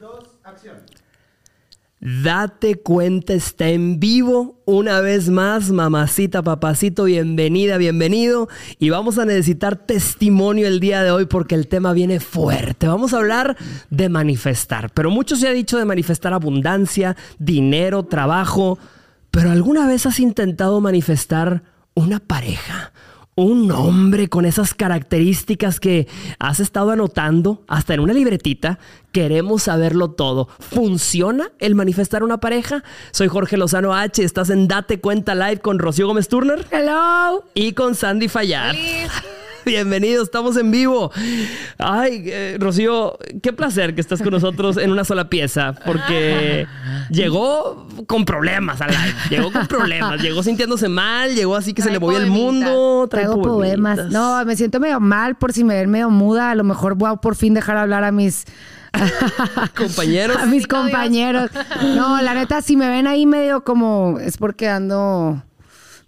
2, acción. Date cuenta, está en vivo una vez más, mamacita, papacito, bienvenida, bienvenido. Y vamos a necesitar testimonio el día de hoy porque el tema viene fuerte. Vamos a hablar de manifestar, pero mucho se ha dicho de manifestar abundancia, dinero, trabajo. Pero ¿alguna vez has intentado manifestar una pareja? Un hombre con esas características que has estado anotando hasta en una libretita. Queremos saberlo todo. ¿Funciona el manifestar una pareja? Soy Jorge Lozano H. Estás en Date Cuenta Live con Rocío Gómez Turner. Hello. Y con Sandy Fallar. Bienvenidos, estamos en vivo. Ay, eh, Rocío, qué placer que estás con nosotros en una sola pieza, porque llegó con problemas al live. Llegó con problemas, llegó sintiéndose mal, llegó así que se le movía el mundo. Traigo poemas. No, me siento medio mal por si me ven medio muda. A lo mejor voy a por fin dejar hablar a mis compañeros. A mis compañeros. No, la neta, si me ven ahí medio como es porque ando.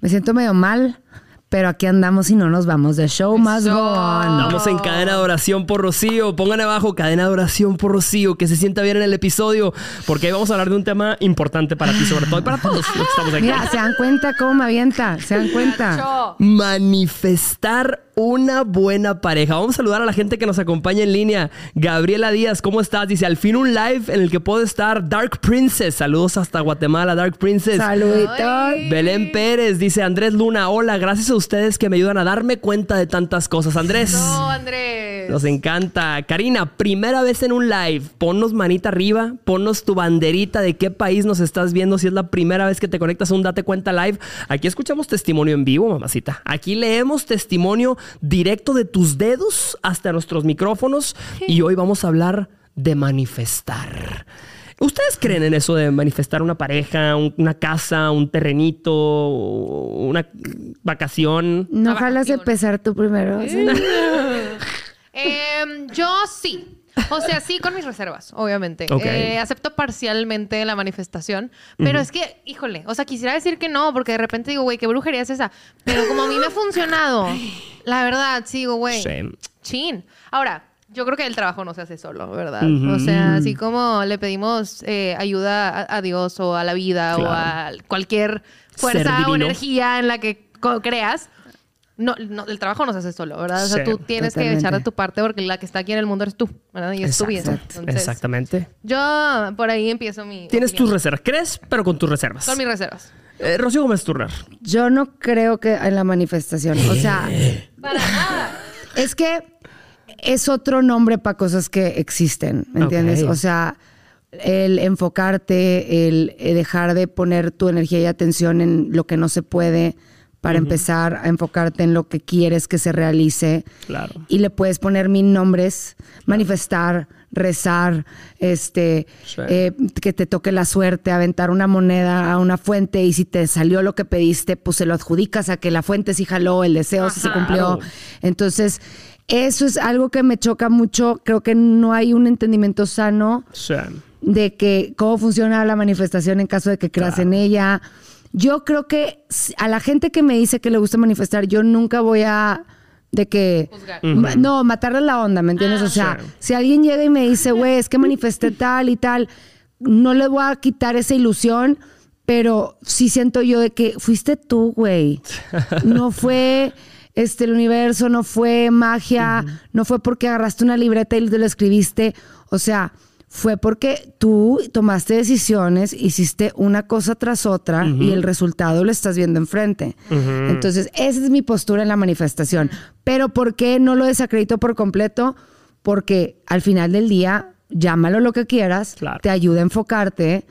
Me siento medio mal. Pero aquí andamos y no nos vamos de show más go Andamos en cadena de oración por Rocío. Pongan abajo cadena de oración por Rocío, que se sienta bien en el episodio, porque hoy vamos a hablar de un tema importante para ti, sobre todo y para todos los que estamos aquí. Mira, se dan cuenta cómo me avienta, se dan cuenta. Manifestar una buena pareja. Vamos a saludar a la gente que nos acompaña en línea. Gabriela Díaz, ¿cómo estás? Dice, al fin un live en el que puedo estar Dark Princess. Saludos hasta Guatemala, Dark Princess. Saluditos. Belén Pérez, dice Andrés Luna, hola, gracias a ustedes que me ayudan a darme cuenta de tantas cosas. Andrés. No, Andrés. Nos encanta. Karina, primera vez en un live. Ponnos manita arriba, ponnos tu banderita de qué país nos estás viendo si es la primera vez que te conectas a un Date Cuenta Live. Aquí escuchamos testimonio en vivo, mamacita. Aquí leemos testimonio directo de tus dedos hasta nuestros micrófonos y hoy vamos a hablar de manifestar. ¿Ustedes creen en eso de manifestar una pareja, una casa, un terrenito, una vacación? No, ojalá se pesar tú primero. Em, yo sí. O sea, sí, con mis reservas, obviamente. Eh, acepto parcialmente la manifestación, pero es que, híjole, o sea, quisiera decir que no, porque de repente digo, güey, qué brujería es esa. Pero como a mí me ha funcionado, la verdad, sí, digo, güey, chin. Ahora, yo creo que el trabajo no se hace solo, ¿verdad? O sea, así como le pedimos eh, ayuda a, Dios o a la vida o a cualquier fuerza o energía en la que creas, no, no, el trabajo no se hace solo, ¿verdad? O sea, tú tienes que echar de tu parte porque la que está aquí en el mundo eres tú, ¿verdad? Y es tu vida. exactamente. Yo por ahí empiezo mi. Tienes tus reservas. ¿Crees? Pero con tus reservas. Con mis reservas. Eh, Rocío Gómez Turner. Yo no creo que en la manifestación. O sea. Para nada. Es que es otro nombre para cosas que existen, ¿me entiendes? O sea, el enfocarte, el dejar de poner tu energía y atención en lo que no se puede para empezar a enfocarte en lo que quieres que se realice. Claro. Y le puedes poner mil nombres, manifestar, rezar, este, eh, que te toque la suerte, aventar una moneda a una fuente y si te salió lo que pediste, pues se lo adjudicas a que la fuente sí jaló, el deseo sí se cumplió. Entonces, eso es algo que me choca mucho. Creo que no hay un entendimiento sano de que cómo funciona la manifestación en caso de que creas en ella. Yo creo que a la gente que me dice que le gusta manifestar, yo nunca voy a de que no matarle la onda, ¿me entiendes? o sea, si alguien llega y me dice, güey, es que manifesté tal y tal, no le voy a quitar esa ilusión, pero sí siento yo de que fuiste tú, güey. No fue este el universo, no fue magia, no fue porque agarraste una libreta y te lo escribiste, o sea, fue porque tú tomaste decisiones, hiciste una cosa tras otra y el resultado lo estás viendo enfrente. Entonces, esa es mi postura en la manifestación. Pero ¿por qué no lo desacredito por completo? Porque al final del día llámalo lo que quieras, te ayuda a enfocarte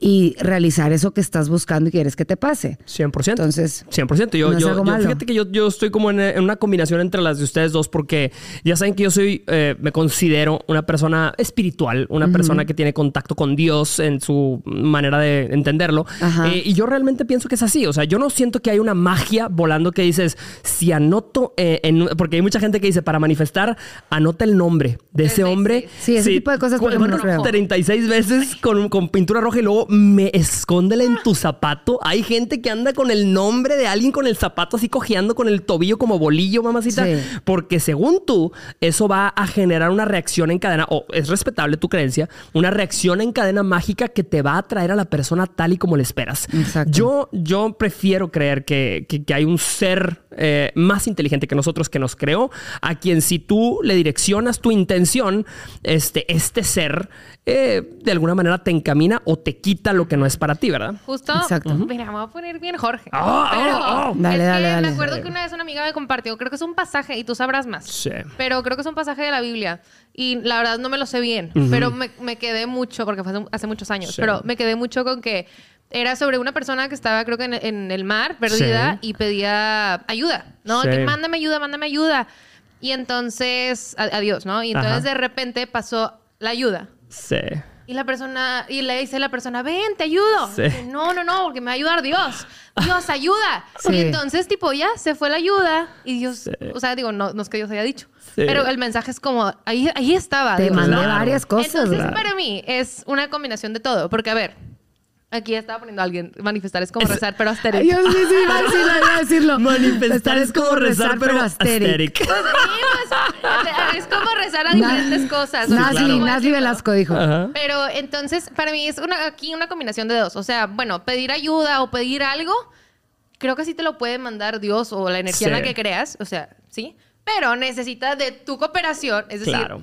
y realizar eso que estás buscando y quieres que te pase. 100%. Entonces, 100%. Yo, yo, fíjate que yo, yo estoy como en, una combinación entre las de ustedes dos porque ya saben que yo soy, eh, me considero una persona espiritual, una persona que tiene contacto con Dios en su manera de entenderlo. Eh, y yo realmente pienso que es así. O sea, yo no siento que hay una magia volando que dices, si anoto, eh, en, porque hay mucha gente que dice, para manifestar, anota el nombre de ese hombre. Sí, ese tipo de de cosas no creo. 36 veces con, con, pintura roja y luego me escóndela en tu zapato. Hay gente que anda con el nombre de alguien con el zapato así cojeando con el tobillo como bolillo, mamacita. Porque según tú, eso va a generar una reacción en cadena, o es respetable tu creencia, una reacción en cadena mágica que te va a atraer a la persona tal y como le esperas. Yo, yo prefiero creer que, que, hay un ser eh, más inteligente que nosotros que nos creó, a quien si tú le direccionas tu intención, este, este ser eh, de alguna manera te encamina o te quita lo que no es para ti, ¿verdad? Justo. Exacto. Mira, me voy a poner bien Jorge. Oh, oh, oh. Dale, dale, dale, Me acuerdo que una vez una amiga me compartió, creo que es un pasaje, y tú sabrás más. Sí. Pero creo que es un pasaje de la Biblia. Y la verdad no me lo sé bien, pero me, me, quedé mucho, porque fue hace, muchos años, pero me quedé mucho con que era sobre una persona que estaba, creo que en, el mar, perdida, y pedía ayuda, ¿no? Que mándame ayuda, mándame ayuda. Y entonces, adiós, ¿no? Y entonces de repente pasó la ayuda. Sí. Y la persona, y le dice a la persona, ven, te ayudo. Sí. no, no, no, porque me va a ayudar Dios. Dios, ayuda. Sí. Y entonces, tipo, ya se fue la ayuda. Y Dios, o sea, digo, no, no es que Dios haya dicho. Pero el mensaje es como, ahí, ahí estaba. Te mandé varias cosas. Entonces, para mí, es una combinación de todo. Porque, a ver, Aquí estaba poniendo a alguien, manifestar es como rezar, pero asteric. Yo sí, sí, iba a decirlo, iba a decirlo. Manifestar es como rezar, pero asteric. Pues, es como rezar a diferentes cosas. Nasli, Nasli Velasco dijo. Pero entonces, para mí es una, aquí una combinación de dos. O sea, bueno, pedir ayuda o pedir algo, creo que sí te lo puede mandar Dios o la energía en la que creas. O sea, sí. Pero necesita de tu cooperación. Es decir, claro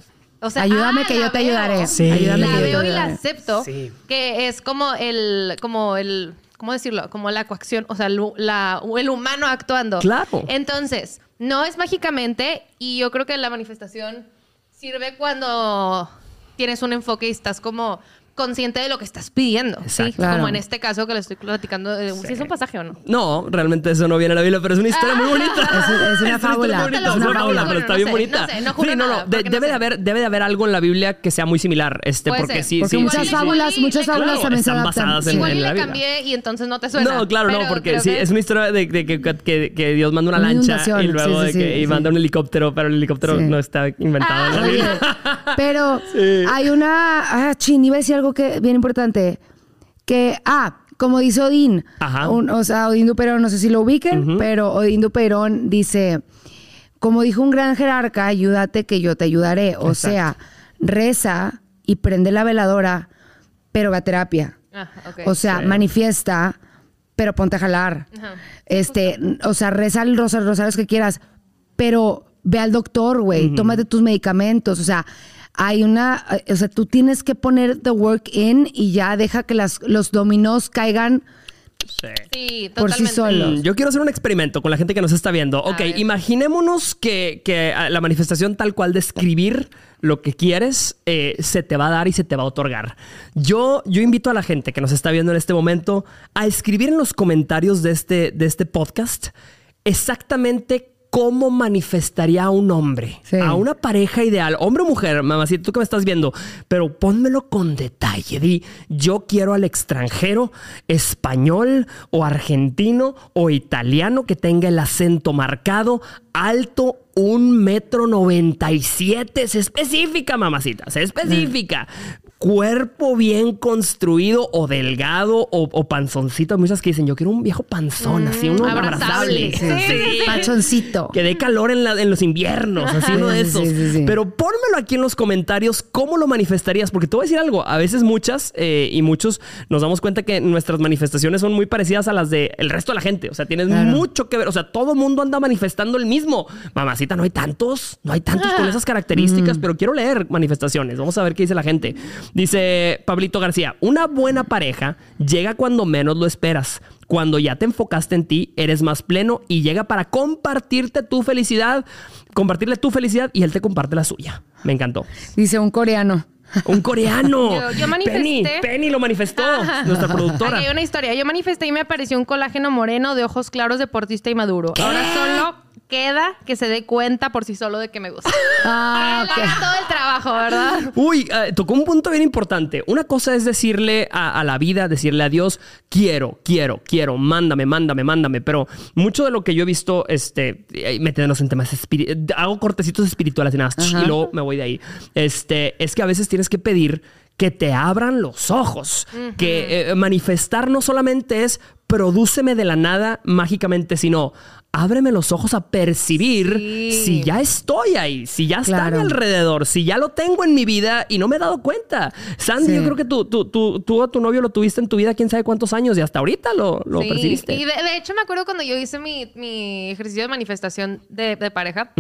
ayúdame que yo te ayudaré. Sí. Ayúdame la veo y la acepto. Que es como el, como el, ¿cómo decirlo? Como la coacción, o sea, la, el humano actuando. Claro. Entonces, no es mágicamente y yo creo que la manifestación sirve cuando tienes un enfoque y estás como consciente de lo que estás pidiendo. ¿sí? Como en este caso que le estoy platicando. De, ¿Si es un pasaje o no? No, realmente eso no viene a la Biblia, pero es una historia muy bonita. Es, una fábula. Es una fábula, pero está bien bonita. No sé, no, no, debe, de haber, debe de haber algo en la Biblia que sea muy similar. Este, porque sí, porque sí, muchas fábulas, muchas fábulas también están basadas en, la Biblia. cambié y entonces no te suena. No, claro, no, porque sí, es una historia de, que, Dios manda una lancha y luego de que y manda un helicóptero, pero el helicóptero no está inventado en la Biblia. Pero hay una... Ah, chin, iba a decir algo que bien importante que, ah, como dice Odín, o sea, Odín Duperón, no sé si lo ubiquen, pero Odín Duperón dice, como dijo un gran jerarca, ayúdate que yo te ayudaré. O sea, reza y prende la veladora, pero va a terapia. Ah, o sea, manifiesta, pero ponte a jalar. Este, o sea, reza los rosarios que quieras, pero ve al doctor, güey, tómate tus medicamentos. O sea, hay una, eh, o sea, tú tienes que poner the work in y ya deja que las, los dominos caigan. Sí. por sí solos. Mm, yo quiero hacer un experimento con la gente que nos está viendo. ok, imaginémonos que, que, ah, la manifestación tal cual de escribir lo que quieres eh, se te va a dar y se te va a otorgar. Yo, yo invito a la gente que nos está viendo en este momento a escribir en los comentarios de este, de este podcast exactamente cómo manifestaría a un hombre, a una pareja ideal, hombre o mujer, mamacita, tú que me estás viendo, pero pónmelo con detalle. Di, yo quiero al extranjero español o argentino o italiano que tenga el acento marcado, alto, un metro noventa y siete. Se específica, mamacita, se específica cuerpo bien construido o delgado o, panzoncito. Hay muchas que dicen, yo quiero un viejo panzón, así uno abrazable. Sí, Panzoncito. Que dé calor en, en los inviernos, así uno de esos. Pero pónmelo aquí en los comentarios, ¿cómo lo manifestarías? Porque te voy a decir algo, a veces muchas eh, y muchos nos damos cuenta que nuestras manifestaciones son muy parecidas a las del el resto de la gente. O sea, tienes mucho que ver. O sea, todo mundo anda manifestando el mismo. Mamacita, no hay tantos, no hay tantos con esas características, mm. pero quiero leer manifestaciones. Vamos a ver qué dice la gente. Dice Pablito García, una buena pareja llega cuando menos lo esperas. Cuando ya te enfocaste en ti, eres más pleno y llega para compartirte tu felicidad, compartirle tu felicidad y él te comparte la suya. Me encantó. Dice un coreano. Un coreano. Yo, manifesté. Penny, Penny lo manifestó, nuestra productora. hay una historia. Yo manifesté y me apareció un colágeno moreno de ojos claros, deportista y maduro. Ahora solo queda que se dé cuenta por sí solo de que me gusta. Ah, haga todo el trabajo, ¿verdad? Uy, eh, tocó un punto bien importante. Una cosa es decirle a, a la vida, decirle a Dios, quiero, quiero, quiero, mándame, mándame, mándame. Pero mucho de lo que yo he visto, este, eh, metiéndonos en temas espirituales, hago cortecitos espirituales y nada, y luego me voy de ahí. Este, es que a veces tienes que pedir que te abran los ojos, que eh, manifestar no solamente es prodúceme de la nada mágicamente, sino ábreme los ojos a percibir Sí. si ya estoy ahí, si ya está a mi alrededor, si ya lo tengo en mi vida y no me he dado cuenta. Sandy, Sí. yo creo que tú, tú, tú, tú a tu novio lo tuviste en tu vida quién sabe cuántos años y hasta ahorita lo, lo Sí, percibiste. Y de, de hecho me acuerdo cuando yo hice mi, mi ejercicio de manifestación de, de pareja.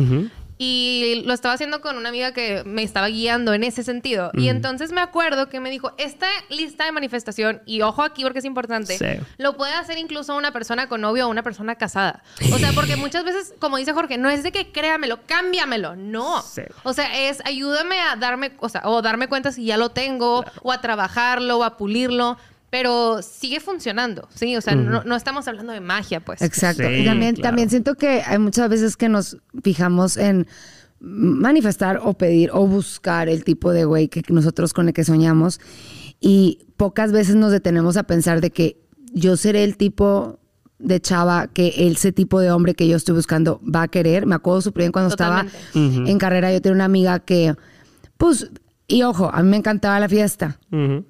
Y lo estaba haciendo con una amiga que me estaba guiando en ese sentido. Y entonces me acuerdo que me dijo, esta lista de manifestación, y ojo aquí porque es importante, Sí. lo puede hacer incluso una persona con novio o una persona casada. O sea, porque muchas veces, como dice Jorge, no es de que créamelo, cámbiamelo, no. Sí. O sea, es ayúdame a darme, o sea, o darme cuenta si ya lo tengo, o a trabajarlo, o a pulirlo. Pero sigue funcionando, ¿sí? O sea, no, no estamos hablando de magia, pues. Exacto. Sí, y también, claro. también siento que hay muchas veces que nos fijamos en manifestar o pedir o buscar el tipo de güey que nosotros con el que soñamos y pocas veces nos detenemos a pensar de que yo seré el tipo de chava que ese tipo de hombre que yo estoy buscando va a querer. Me acuerdo súper bien cuando Totalmente. estaba en carrera, yo tenía una amiga que, pues, y ojo, a mí me encantaba la fiesta.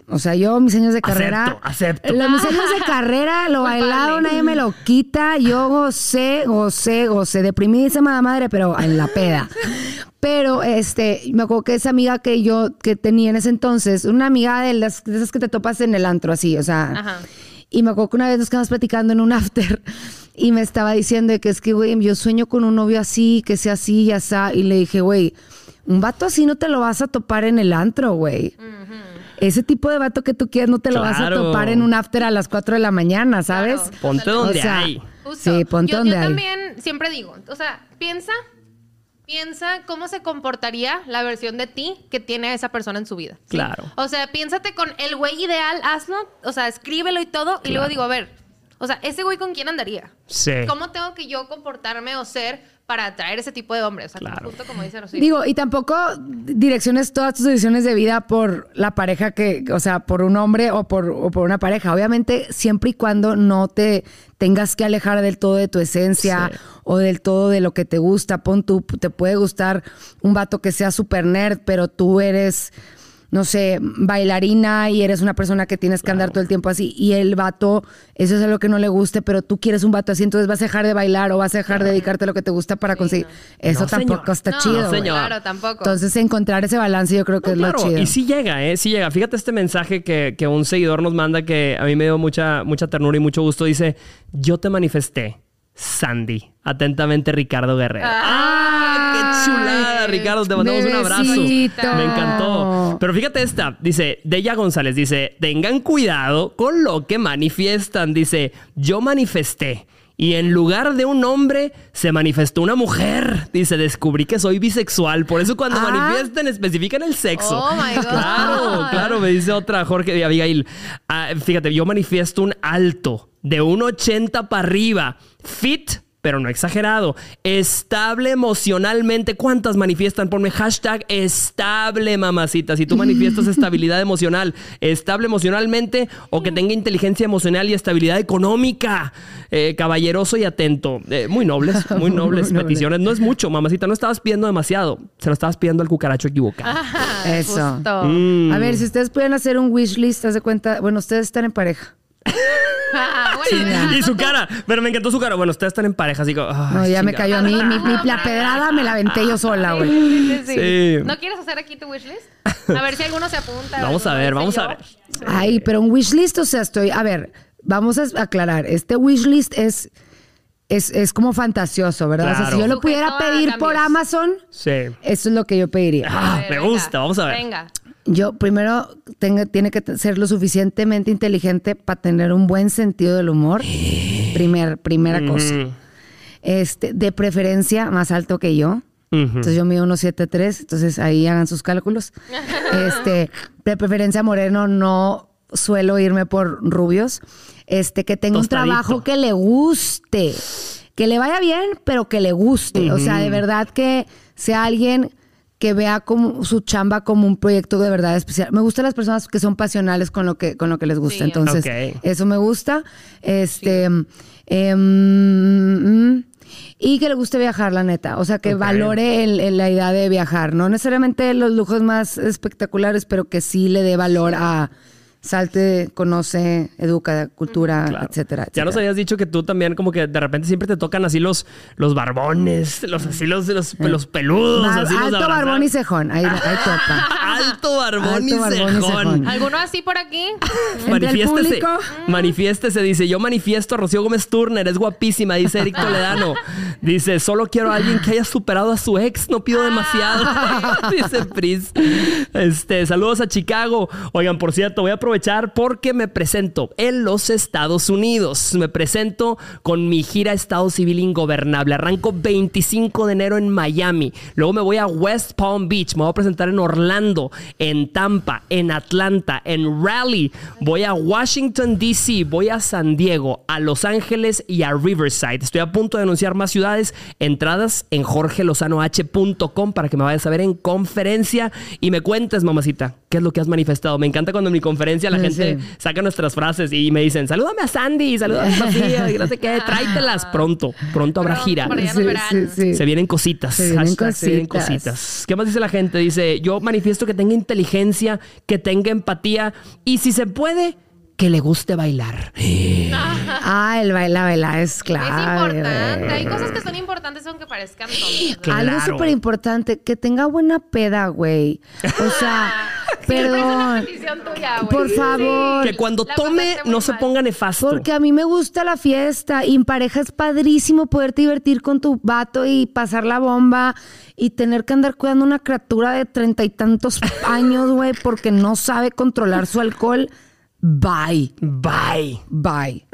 O sea, yo mis años de carrera. Acepto, acepto. Los mis años de carrera, lo bailado, nadie me lo quita. Yo gocé, gocé, gocé. Deprimidísima madre, pero en la peda. Pero este, me acuerdo que esa amiga que yo que tenía en ese entonces, una amiga de las de esas que te topas en el antro, así, o sea. Ajá. Y me acuerdo que una vez nos quedamos platicando en un after y me estaba diciendo que es que, güey, yo sueño con un novio así, que sea así y así. Y le dije, güey, un vato así no te lo vas a topar en el antro, güey. Ese tipo de vato que tú quieres no te lo vas a topar en un after a las 4 de la mañana, ¿sabes? Claro. Ponte O donde sea, hay. Justo. Sí, ponte yo, donde yo hay. también siempre digo, o sea, piensa, piensa cómo se comportaría la versión de ti que tiene a esa persona en su vida. ¿sí? Claro. O sea, piénsate con el güey ideal, hazlo, o sea, escríbelo y todo, y luego digo, a ver, o sea, ese güey con quién andaría. Sí. ¿Cómo tengo que yo comportarme o ser para atraer ese tipo de hombre? O sea, Claro. justo como dice Rosy. Digo, y tampoco direcciones todas tus decisiones de vida por la pareja que, o sea, por un hombre o por, o por una pareja. Obviamente, siempre y cuando no te tengas que alejar del todo de tu esencia Sí. o del todo de lo que te gusta. Pon tú, te puede gustar un vato que sea super nerd, pero tú eres, no sé, bailarina y eres una persona que tienes que andar todo el tiempo así. Y el vato, eso es algo que no le guste, pero tú quieres un vato así, entonces vas a dejar de bailar o vas a dejar de dedicarte a lo que te gusta para conseguir. Eso No, tampoco señor. está no, chido. señor. Claro, tampoco. Entonces, encontrar ese balance yo creo que No, es claro, lo chido. y sí llega, ¿eh? Sí llega. Fíjate este mensaje que, que un seguidor nos manda que a mí me dio mucha, mucha ternura y mucho gusto. Dice, yo te manifesté, Sandy. Atentamente, Ricardo Guerrero. ¡Ah! ¡Qué chulada, Ricardo! Te mandamos un abrazo. Me encantó. Pero fíjate esta. Dice, Deya González, dice, tengan cuidado con lo que manifiestan. Dice, yo manifesté. Y en lugar de un hombre, se manifestó una mujer. Dice, descubrí que soy bisexual. Por eso cuando Ah. manifiestan, especifican el sexo. Oh, my God. Claro, claro, me dice otra Jorge de Abigail. Ah, fíjate, yo manifiesto un alto de un 80 para arriba. Fit. Pero no exagerado. Estable emocionalmente. ¿Cuántas manifiestan? Ponme hashtag estable, mamacita. Si tú manifiestas estabilidad emocional, estable emocionalmente o que tenga inteligencia emocional y estabilidad económica. Eh, caballeroso y atento. Eh, muy nobles, muy nobles Muy noble. peticiones. No es mucho, mamacita. No estabas pidiendo demasiado. Se lo estabas pidiendo al cucaracho equivocado. Ajá, Eso. Mm. A ver, si ustedes pueden hacer un wish list, haz de cuenta, bueno, ustedes están en pareja. Ah, bueno, Y su cara, pero me encantó su cara. Bueno, ustedes están en pareja, así que. ay, No, ya me cayó a mí. Mi, mi- la pedrada me la aventé yo sola, güey. Sí, sí, sí. Sí. ¿No quieres hacer aquí tu wishlist? A ver si alguno se apunta. Vamos a ver, vamos a ver. Ay, pero un wish list, o sea, estoy. A ver, vamos a aclarar. Este wish list es. Es, es como fantasioso, ¿verdad? O sea, si yo lo pudiera pedir por. Amazon, Sí. eso es lo que yo pediría. Ah, ver, me venga. gusta, vamos a ver. Venga. Yo primero tengo- tiene que ser lo suficientemente inteligente para tener un buen sentido del humor. Primer, primera cosa. Este, de preferencia más alto que yo. Entonces yo mido 1.73, entonces ahí hagan sus cálculos. Este, de preferencia moreno, no suelo irme por rubios. Este, que tenga un trabajo que le guste. que le vaya bien, pero que le guste. O sea, de verdad que sea alguien que vea como su chamba como un proyecto de verdad especial. Me gustan las personas que son pasionales con lo que, con lo que les gusta. Entonces, eso me gusta. Este. Em, y que le guste viajar, la neta. O sea, que valore la idea de viajar. No necesariamente los lujos más espectaculares, pero que sí le dé valor a salte, conoce, educa, cultura, etcétera, Ya nos habías dicho que tú también como que de repente siempre te tocan así los, los barbones, los así los, los, los peludos. alto barbón y cejón, ahí, ahí toca. alto barbón, y, cejón. ¿Alguno así por aquí? manifiéstese, manifiéstese, dice, yo manifiesto a Rocío Gómez Turner, es guapísima, dice Eric Toledano. Dice, solo quiero a alguien que haya superado a su ex, no pido demasiado. dice Pris. Este, saludos a Chicago. Oigan, por cierto, voy a aprovechar porque me presento en los Estados Unidos. Me presento con mi gira Estado Civil Ingobernable. Arranco 25 de enero en Miami. Luego me voy a West Palm Beach. Me voy a presentar en Orlando, en Tampa, en Atlanta, en Raleigh. Voy a Washington, D.C. Voy a San Diego, a Los Ángeles y a Riverside. Estoy a punto de anunciar más ciudades. Entradas en jorgelozanoh.com para que me vayas a ver en conferencia y me cuentes, mamacita, qué es lo que has manifestado. Me encanta cuando en mi conferencia la gente saca nuestras frases y me dicen, salúdame a Sandy, salúdame a Sofía, y no sé qué, tráetelas pronto, pronto habrá gira. se vienen cositas. Se vienen cositas. ¿Qué más dice la gente? Dice, yo manifiesto que tenga inteligencia, que tenga empatía y si se puede, que le guste bailar. ah, el baila, baila es claro. Es importante. Hay cosas que son importantes aunque parezcan tontas. Algo súper importante, que tenga buena peda, güey. O sea, perdón. por favor. Que cuando tome no se ponga nefasto. Porque a mí me gusta la fiesta y en pareja es padrísimo poderte divertir con tu vato y pasar la bomba y tener que andar cuidando una criatura de treinta y tantos años, güey, porque no sabe controlar su alcohol. Bye. Bye. Bye.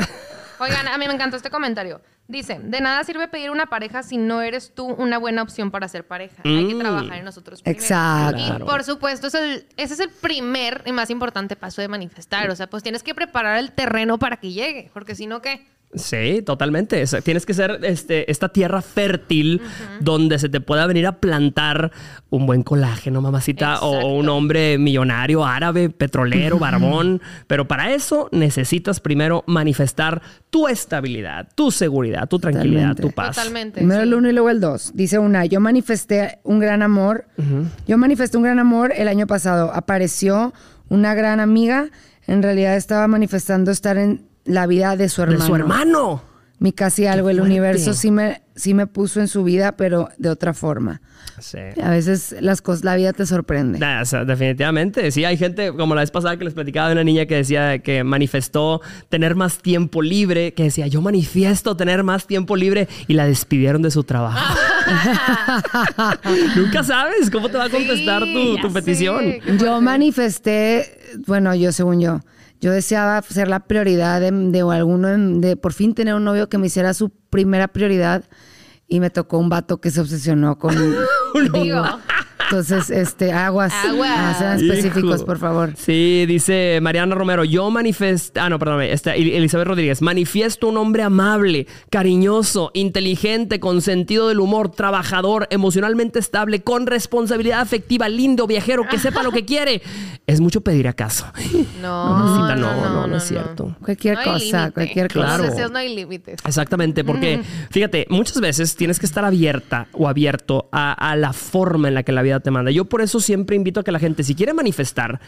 Oigan, a mí me encantó este comentario. Dice, de nada sirve pedir una pareja si no eres tú una buena opción para ser pareja. Hay que mm. trabajar en nosotros primero. Exacto. Y por supuesto, ese es el primer y más importante paso de manifestar. O sea, pues tienes que preparar el terreno para que llegue, porque si no, ¿qué? Sí, totalmente. tienes que ser este, esta tierra fértil donde se te pueda venir a plantar un buen colágeno, mamacita, o un hombre millonario, árabe, petrolero, barbón. Pero para eso necesitas primero manifestar tu estabilidad, tu seguridad, tu tranquilidad, tu paz. Totalmente. Primero el uno y luego el dos. Dice una, yo manifesté un gran amor. Yo manifesté un gran amor el año pasado. Apareció una gran amiga. En realidad estaba manifestando estar en la vida de su hermano. De su hermano. Mi casi algo, el universo sí me, sí me puso en su vida, pero de otra forma. Sí. A veces las cosas, la vida te sorprende. definitivamente. Sí, hay gente, como la vez pasada que les platicaba de una niña que decía que manifestó tener más tiempo libre, que decía, yo manifiesto tener más tiempo libre y la despidieron de su trabajo. Nunca sabes cómo te va a contestar tu, petición. Yo manifesté, bueno, yo según yo yo deseaba ser la prioridad de, alguno, de por fin tener un novio que me hiciera su primera prioridad y me tocó un vato que se obsesionó con... digo, entonces, este, aguas. Aguas. sean específicos, por favor. Sí, dice Mariana Romero, yo manifiesto, ah, no, perdón, está Elizabeth Rodríguez, manifiesto un hombre amable, cariñoso, inteligente, con sentido del humor, trabajador, emocionalmente estable, con responsabilidad afectiva, lindo, viajero, que sepa lo que quiere. Es mucho pedir acaso. No, no, no, no, no, es cierto. Cualquier cosa, cualquier cosa. Los deseos no hay límites. Exactamente, porque fíjate, muchas veces tienes que estar abierta o abierto a, a la forma en la que la vida te manda. Yo por eso siempre invito a que la gente, si quiere manifestar,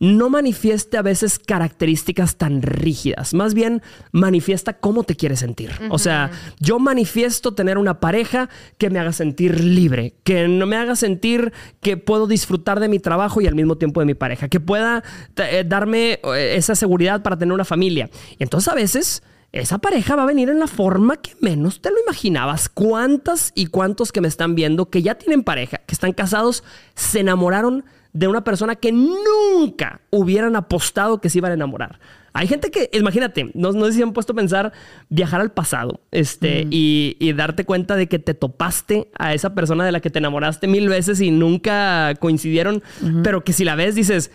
no manifieste a veces características tan rígidas, más bien manifiesta cómo te quieres sentir. O sea, yo manifiesto tener una pareja que me haga sentir libre, que no me haga sentir que puedo disfrutar de mi trabajo y al mismo tiempo de mi pareja, que pueda eh, darme eh, esa seguridad para tener una familia. Y entonces a veces esa pareja va a venir en la forma que menos te lo imaginabas. ¿Cuántas y cuántos que me están viendo que ya tienen pareja, que están casados, se enamoraron de una persona que nunca hubieran apostado que se iban a enamorar? Hay gente que, imagínate, no, no sé si han puesto a pensar viajar al pasado este, y, darte cuenta de que te topaste a esa persona de la que te enamoraste mil veces y nunca coincidieron, pero que si la ves dices,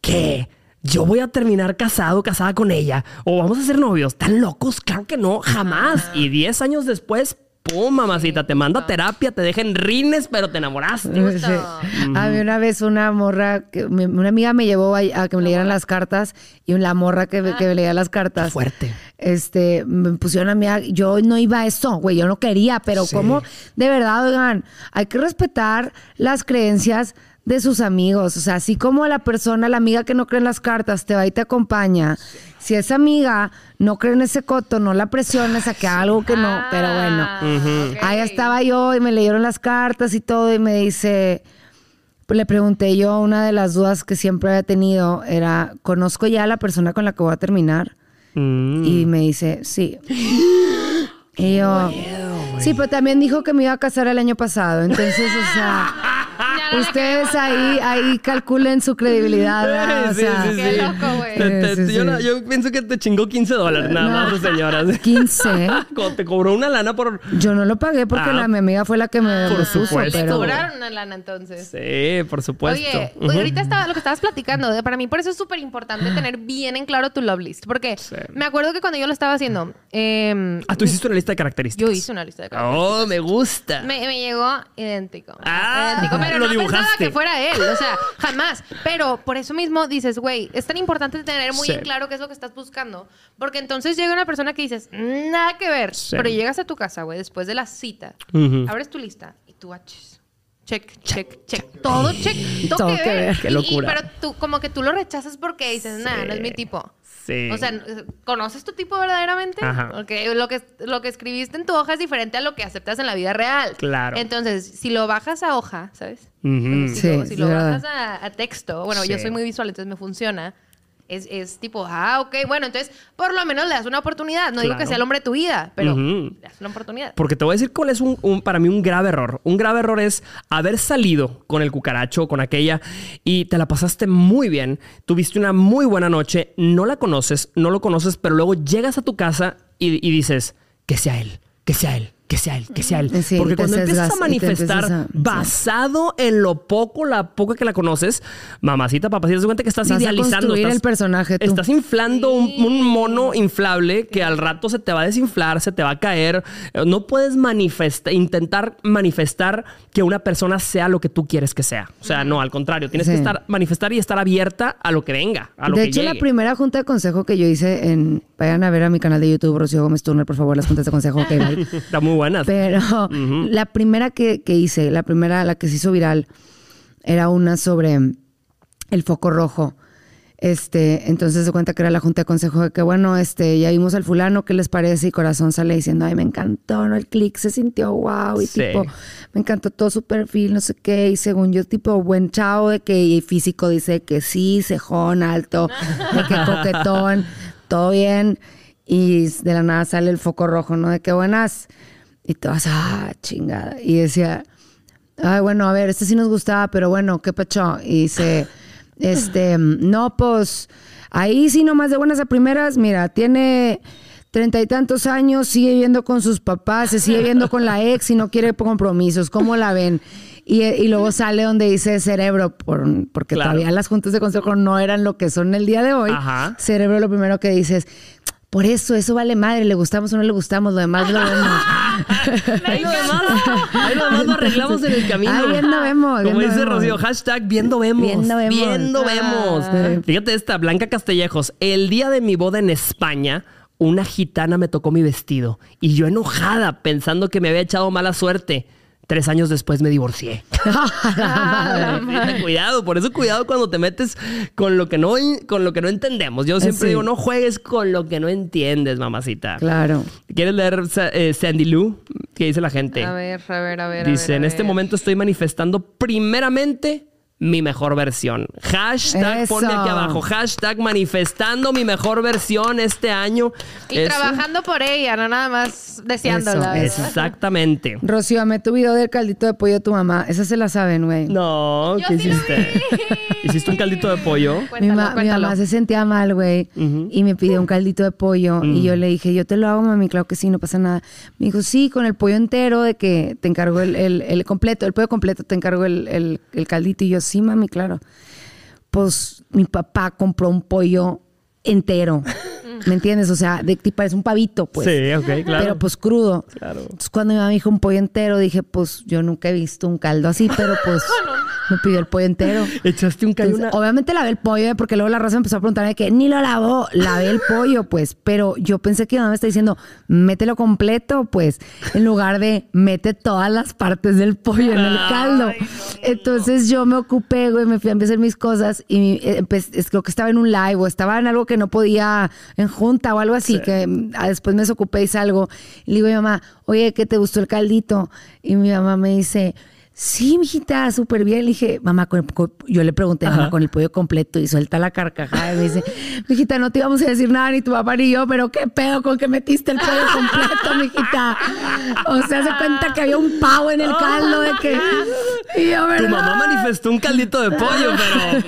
¿qué? Yo voy a terminar casado, casada con ella, o vamos a ser novios. ¿Tan locos? Claro que no, jamás. Y 10 años después, pum, mamacita, te manda a terapia, te deja en rines, pero te enamoraste. Sí. Había una vez una morra, que, mi- una amiga me llevó a, a que me leyeran las cartas y la morra que, que me leía las cartas. Fuerte. Este, me pusieron a mí, a- yo no iba a eso, güey, yo no quería, pero Sí. como, de verdad, oigan, hay que respetar las creencias de sus amigos, o sea, así como la persona, la amiga que no cree en las cartas, te va y te acompaña, si esa amiga no cree en ese coto, no la presiones a que haga algo que no, pero bueno. Ah, ok. Ahí estaba yo y me leyeron las cartas y todo y me dice, le pregunté yo, una de las dudas que siempre había tenido era, ¿conozco ya a la persona con la que voy a terminar? Mm. Y me dice, sí. Y yo, sí, pero también dijo que me iba a casar el año pasado. Entonces, o sea, ustedes ahí, ahí calculen su credibilidad. O Sí, sea, sí, sí. Qué loco, güey. Yo, no- yo pienso que te chingó 15 dólares nada No. más, señora. 15. Co- Te cobró una lana por... Yo no lo pagué porque Ah. la, mi amiga fue la que me Por me puso, supuesto. Le pero... cobraron una lana entonces. Sí, por supuesto. Oye, ahorita estaba lo que estabas platicando, para mí por eso es súper importante tener bien en claro tu love list, porque Sí. me acuerdo que cuando yo lo estaba haciendo, em, Ah, tú hiciste una lista de características. yo hice una lista de cosas. Oh, me gusta. Me, me llegó idéntico. Ah, idéntico. Pero lo no pensaba que fuera él. O sea, jamás. Pero por eso mismo dices, güey, es tan importante tener muy Sí. en claro qué es lo que estás buscando. Porque entonces llega una persona que dices, nada que ver. Sí. Pero llegas a tu casa, güey, después de la cita, Ujú. abres tu lista y tú haches. Check, check, check. Todo check. Todo, Todo que ver. ver. Qué Y- y- locura. pero tú, como que tú lo rechazas porque dices, nah, no es mi tipo. Sí. O sea, ¿conoces tu tipo verdaderamente? Ajá. Porque lo que, lo que escribiste en tu hoja es diferente a lo que aceptas en la vida real. Claro. Entonces, si lo bajas a hoja, ¿sabes? Si Sí, lo, si lo bajas a, a texto, bueno, yo soy muy visual, entonces me funciona. Es, es tipo, ah, ok, bueno, entonces por lo menos le das una oportunidad. No digo que sea el hombre de tu vida, pero le das una oportunidad. Porque te voy a decir cuál es un, un- para mí un grave error. Un grave error es haber salido con el cucaracho, con aquella, y te la pasaste muy bien, tuviste una muy buena noche, no la conoces, no lo conoces, pero luego llegas a tu casa y, y dices, que sea él, que sea él. Que sea él, que sea él. Sí, Porque cuando empiezas a manifestar empiezas a- sí. basado en lo poco, la poco que la conoces, mamacita, papacita, te das cuenta que estás Vas a idealizando. construir estás- el personaje tú. Estás inflando un, un mono inflable que al rato se te va a desinflar, se te va a caer. Eh, No puedes manifestar, intentar manifestar que una persona sea lo que tú quieres que sea. O sea, no, al contrario, tienes que estar manifestar y estar abierta a lo que venga, a lo de que hecho, la primera junta de consejo que yo hice en... Vayan a ver a mi canal de YouTube, Rocío Gómez Turner, por favor, las juntas de consejo. ok, bye. Está muy buena. Pero la primera que, que hice, la primera, la que se hizo viral, era una sobre el foco rojo. Este, entonces se cuenta que era la junta de consejo de que, bueno, este, ya vimos al fulano, ¿qué les parece? Y corazón sale diciendo, ay, me encantó, ¿no? El click se sintió wow. Y Sí. tipo, me encantó todo su perfil, no sé qué. Y según yo, tipo, buen chavo de que y físico dice que sí, cejón, alto, de que coquetón, todo bien. Y de la nada sale el foco rojo, ¿no? De que buenas. Y todas, ah, chingada. Y decía, ay, bueno, a ver, este sí nos gustaba, pero bueno, ¿qué pecho? Y dice, este, no, pues, ahí sí nomás de buenas a primeras, mira, tiene treinta y tantos años, sigue viviendo con sus papás, se sigue viendo con la ex y no quiere compromisos. ¿Cómo la ven? Y, y luego sale donde dice cerebro, por, porque Claro. todavía las juntas de consejo no eran lo que son el día de hoy. Ajá. Cerebro, lo primero que dices, por eso, eso vale madre, le gustamos o no le gustamos, lo demás lo vemos. Ahí lo demás, lo arreglamos en el camino. Ahí viendo vemos, Como viendo dice vemos. Rocío, hashtag viendo vemos. Viendo vemos. Viendo vemos. Ah. Fíjate esta, Blanca Castellejos. El día de mi boda en España, una gitana me tocó mi vestido. Y yo enojada, pensando que me había echado mala suerte. Tres años después me divorcié. Cuidado, por eso cuidado cuando te metes con lo que no, con lo que no entendemos. Yo siempre Sí. digo, no juegues con lo que no entiendes, mamacita. claro. ¿Quieres leer eh, Sandy Lou? ¿Qué dice la gente? A ver, a ver, a ver. a Dice, ver, a en este momento estoy manifestando primeramente mi mejor versión. Hashtag, Eso. ponme aquí abajo, hashtag manifestando mi mejor versión este año. Y Eso- trabajando por ella, no nada más deseándola. Exactamente. Rocío, amé tu video del caldito de pollo de tu mamá. Esa se la saben, güey. No, Yo ¿qué sí hiciste? ¿Hiciste un caldito de pollo? Mi, Cuéntalo, mamá se sentía mal, güey, y me pidió un caldito de pollo. Y yo le dije, yo te lo hago, mami, claro que sí, no pasa nada. Me dijo, sí, con el pollo entero, de que te encargo el, el- el completo, el pollo completo, te encargo el, el- el caldito. Y yo, sí, mami, claro. Pues mi papá compró un pollo entero. ¿Me entiendes? O sea, de tipo es un pavito, pues. Sí, ok, claro. Pero pues crudo. Claro. Entonces cuando mi mamá me dijo un pollo entero, dije, pues yo nunca he visto un caldo así, pero pues me pidió el pollo entero. Echaste un caldo. Entonces, Obviamente lavé el pollo, ¿eh? porque luego la raza empezó a preguntarme que ni lo lavó, lavé el pollo, pues. Pero yo pensé que mi mamá me está diciendo, mételo completo, pues, en lugar de mete todas las partes del pollo en el caldo. Ay, no, no. Entonces yo me ocupé, güey, me fui a hacer mis cosas y eh, empe- es- creo que estaba en un live o estaba en algo que no podía, en junta o algo así, que mm, ah, después me desocupé y salgo. Y le digo a mi mamá, oye, ¿qué te gustó el caldito? Y mi mamá me dice, sí, mijita, súper bien. Le dije, mamá, con el po- yo le pregunté, mamá, Ajá. con el pollo completo y suelta la carcajada. Y me dice, mijita, no te íbamos a decir nada, ni tu papá ni yo, pero qué pedo con que metiste el pollo completo, mijita. O sea, se cuenta que había un pavo en el caldo de que... Y yo, Tu mamá manifestó un caldito de pollo,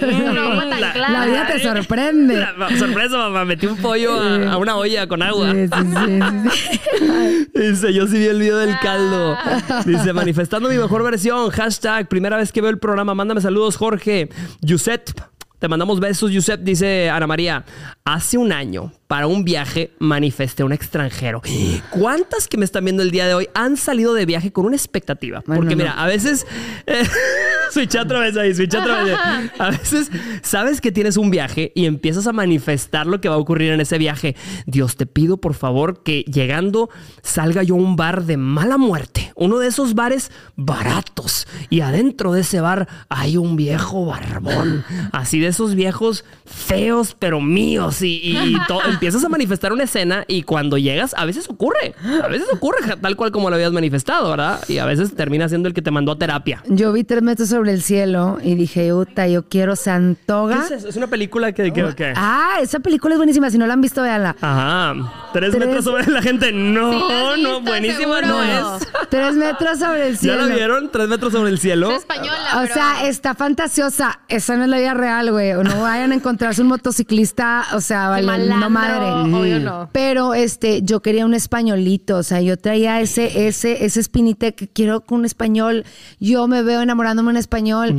pero. No tan la- clara. La vida te sorprende. la- sorpresa, mamá. Metí un pollo a, a una olla con agua. Sí, sí, sí, sí, sí. Dice, yo sí vi el video del caldo. Dice, manifestando mi mejor versión. Hashtag, primera vez que veo el programa. Mándame saludos, Jorge. Yuset, te mandamos besos, Yuset. Dice Ana María, hace un año, para un viaje, manifesté a un extranjero. ¿Cuántas que me están viendo el día de hoy han salido de viaje con una expectativa? Bueno, Porque no. mira, a veces... eh, switcha otra vez ahí, switcha otra vez. A veces sabes que tienes un viaje y empiezas a manifestar lo que va a ocurrir en ese viaje. Dios, te pido por favor que llegando salga yo a un bar de mala muerte. Uno de esos bares baratos. Y adentro de ese bar hay un viejo barbón. Así de esos viejos feos, pero míos. Y, y- empiezas a manifestar una escena y cuando llegas, a veces ocurre. A veces ocurre tal cual como lo habías manifestado, ¿verdad? Y a veces termina siendo el que te mandó a terapia. Yo vi tres metros sobre el cielo y dije, Uta, yo quiero ¿Qué Santoga. es eso? ¿Es una película que... que, que- Ah, esa película es buenísima. Si no la han visto, véanla. Ajá. ¿Tres, Tres- metros sobre la gente? No, Sí, no, buenísima seguro. no es. Tres metros sobre el ¿Ya cielo. la vieron? ¿Tres metros sobre el cielo? Es española, O pero- sea, está fantasiosa. Esa no es la vida real, güey. O No vayan a encontrarse un motociclista, o sea, valiendo malandro, madre. obvio no. Pero este, yo quería un españolito, o sea, yo traía ese, ese, ese espinita que quiero con un español. Yo me veo enamorándome de un español.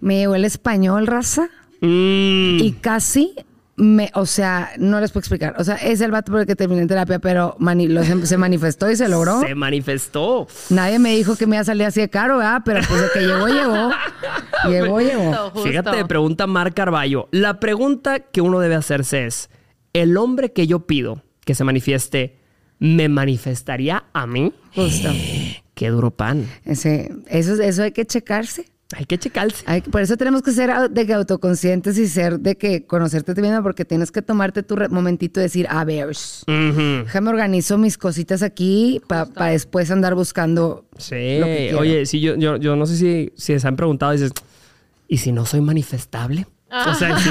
Me llegó el español, raza, Mm. y casi me, o sea, no les puedo explicar. O sea, es el vato por el que terminé en terapia, pero mani- lo- se, se manifestó y se logró. Se manifestó. Nadie me dijo que me iba a salir así de caro, ¿verdad? Pero pues de que llegó, llegó. Llegó, llegó. Justo. Fíjate, pregunta Mar Carballo. La pregunta que uno debe hacerse es: ¿el hombre que yo pido que se manifieste me manifestaría a mí? Justo. Qué duro pan. Ese, eso, eso hay que checarse. Hay que checarse. Hay- por eso tenemos que ser de que autoconscientes y ser de que conocerte ti misma porque tienes que tomarte tu momentito y decir, a ver, déjame organizo mis cositas aquí para después andar buscando Sí, lo que quiero. oye, sí, yo, yo, yo no sé si, si se han preguntado, dices, ¿y si no soy manifestable? O sea, y si,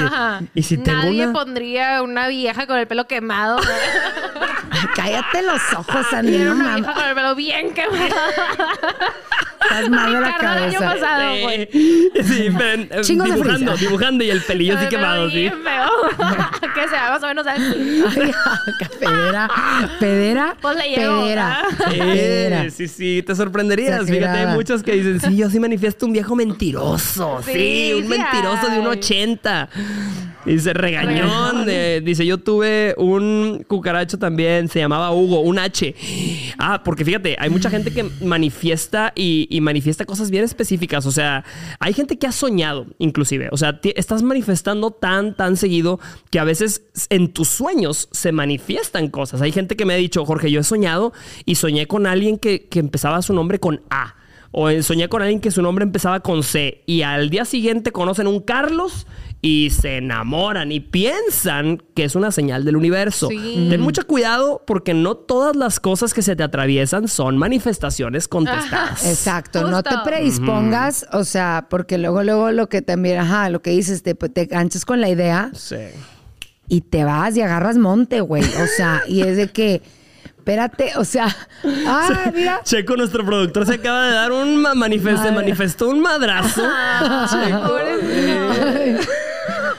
y si tengo Nadie una... pondría una vieja con el pelo quemado. Cállate los ojos, Andy, una vieja con el pelo bien quemado. Estás mal de la el año cabeza. pasado, güey. Sí, sí, pero, eh, Chingos dibujando, dibujando y el pelillo así quemado, sí. feo. que sea más o menos así. Ay, pedera, pedera, Pues le llegó, pedera, ¿verdad? pedera. Sí, sí, sí, te sorprenderías. Fíjate, hay muchos que dicen, sí, yo sí manifiesto un viejo mentiroso. Sí, Sí, un sí mentiroso de un hay. 80. Dice, regañón. Regañón. eh, dice, yo tuve un cucaracho también, se llamaba Hugo, un H. Ah, porque fíjate, hay mucha gente que manifiesta y, y manifiesta cosas bien específicas. O sea, hay gente que ha soñado, inclusive. O sea, estás manifestando tan, tan seguido que a veces en tus sueños se manifiestan cosas. Hay gente que me ha dicho, Jorge, yo he soñado y soñé con alguien que, que empezaba su nombre con A. O eh, soñé con alguien que su nombre empezaba con C. Y al día siguiente conocen un Carlos y se enamoran y piensan que es una señal del universo. Sí. Ten mucho cuidado porque no todas las cosas que se te atraviesan son manifestaciones contestadas. Exacto, no te predispongas, o sea, porque luego, luego lo que también, ajá, lo que dices, te, te ganchas con la idea Sí. y te vas y agarras monte, güey. O sea, y es de que, espérate, o sea, ah, mira. Checo, nuestro productor, se acaba de dar un manifest- se manifestó un madrazo. Checo.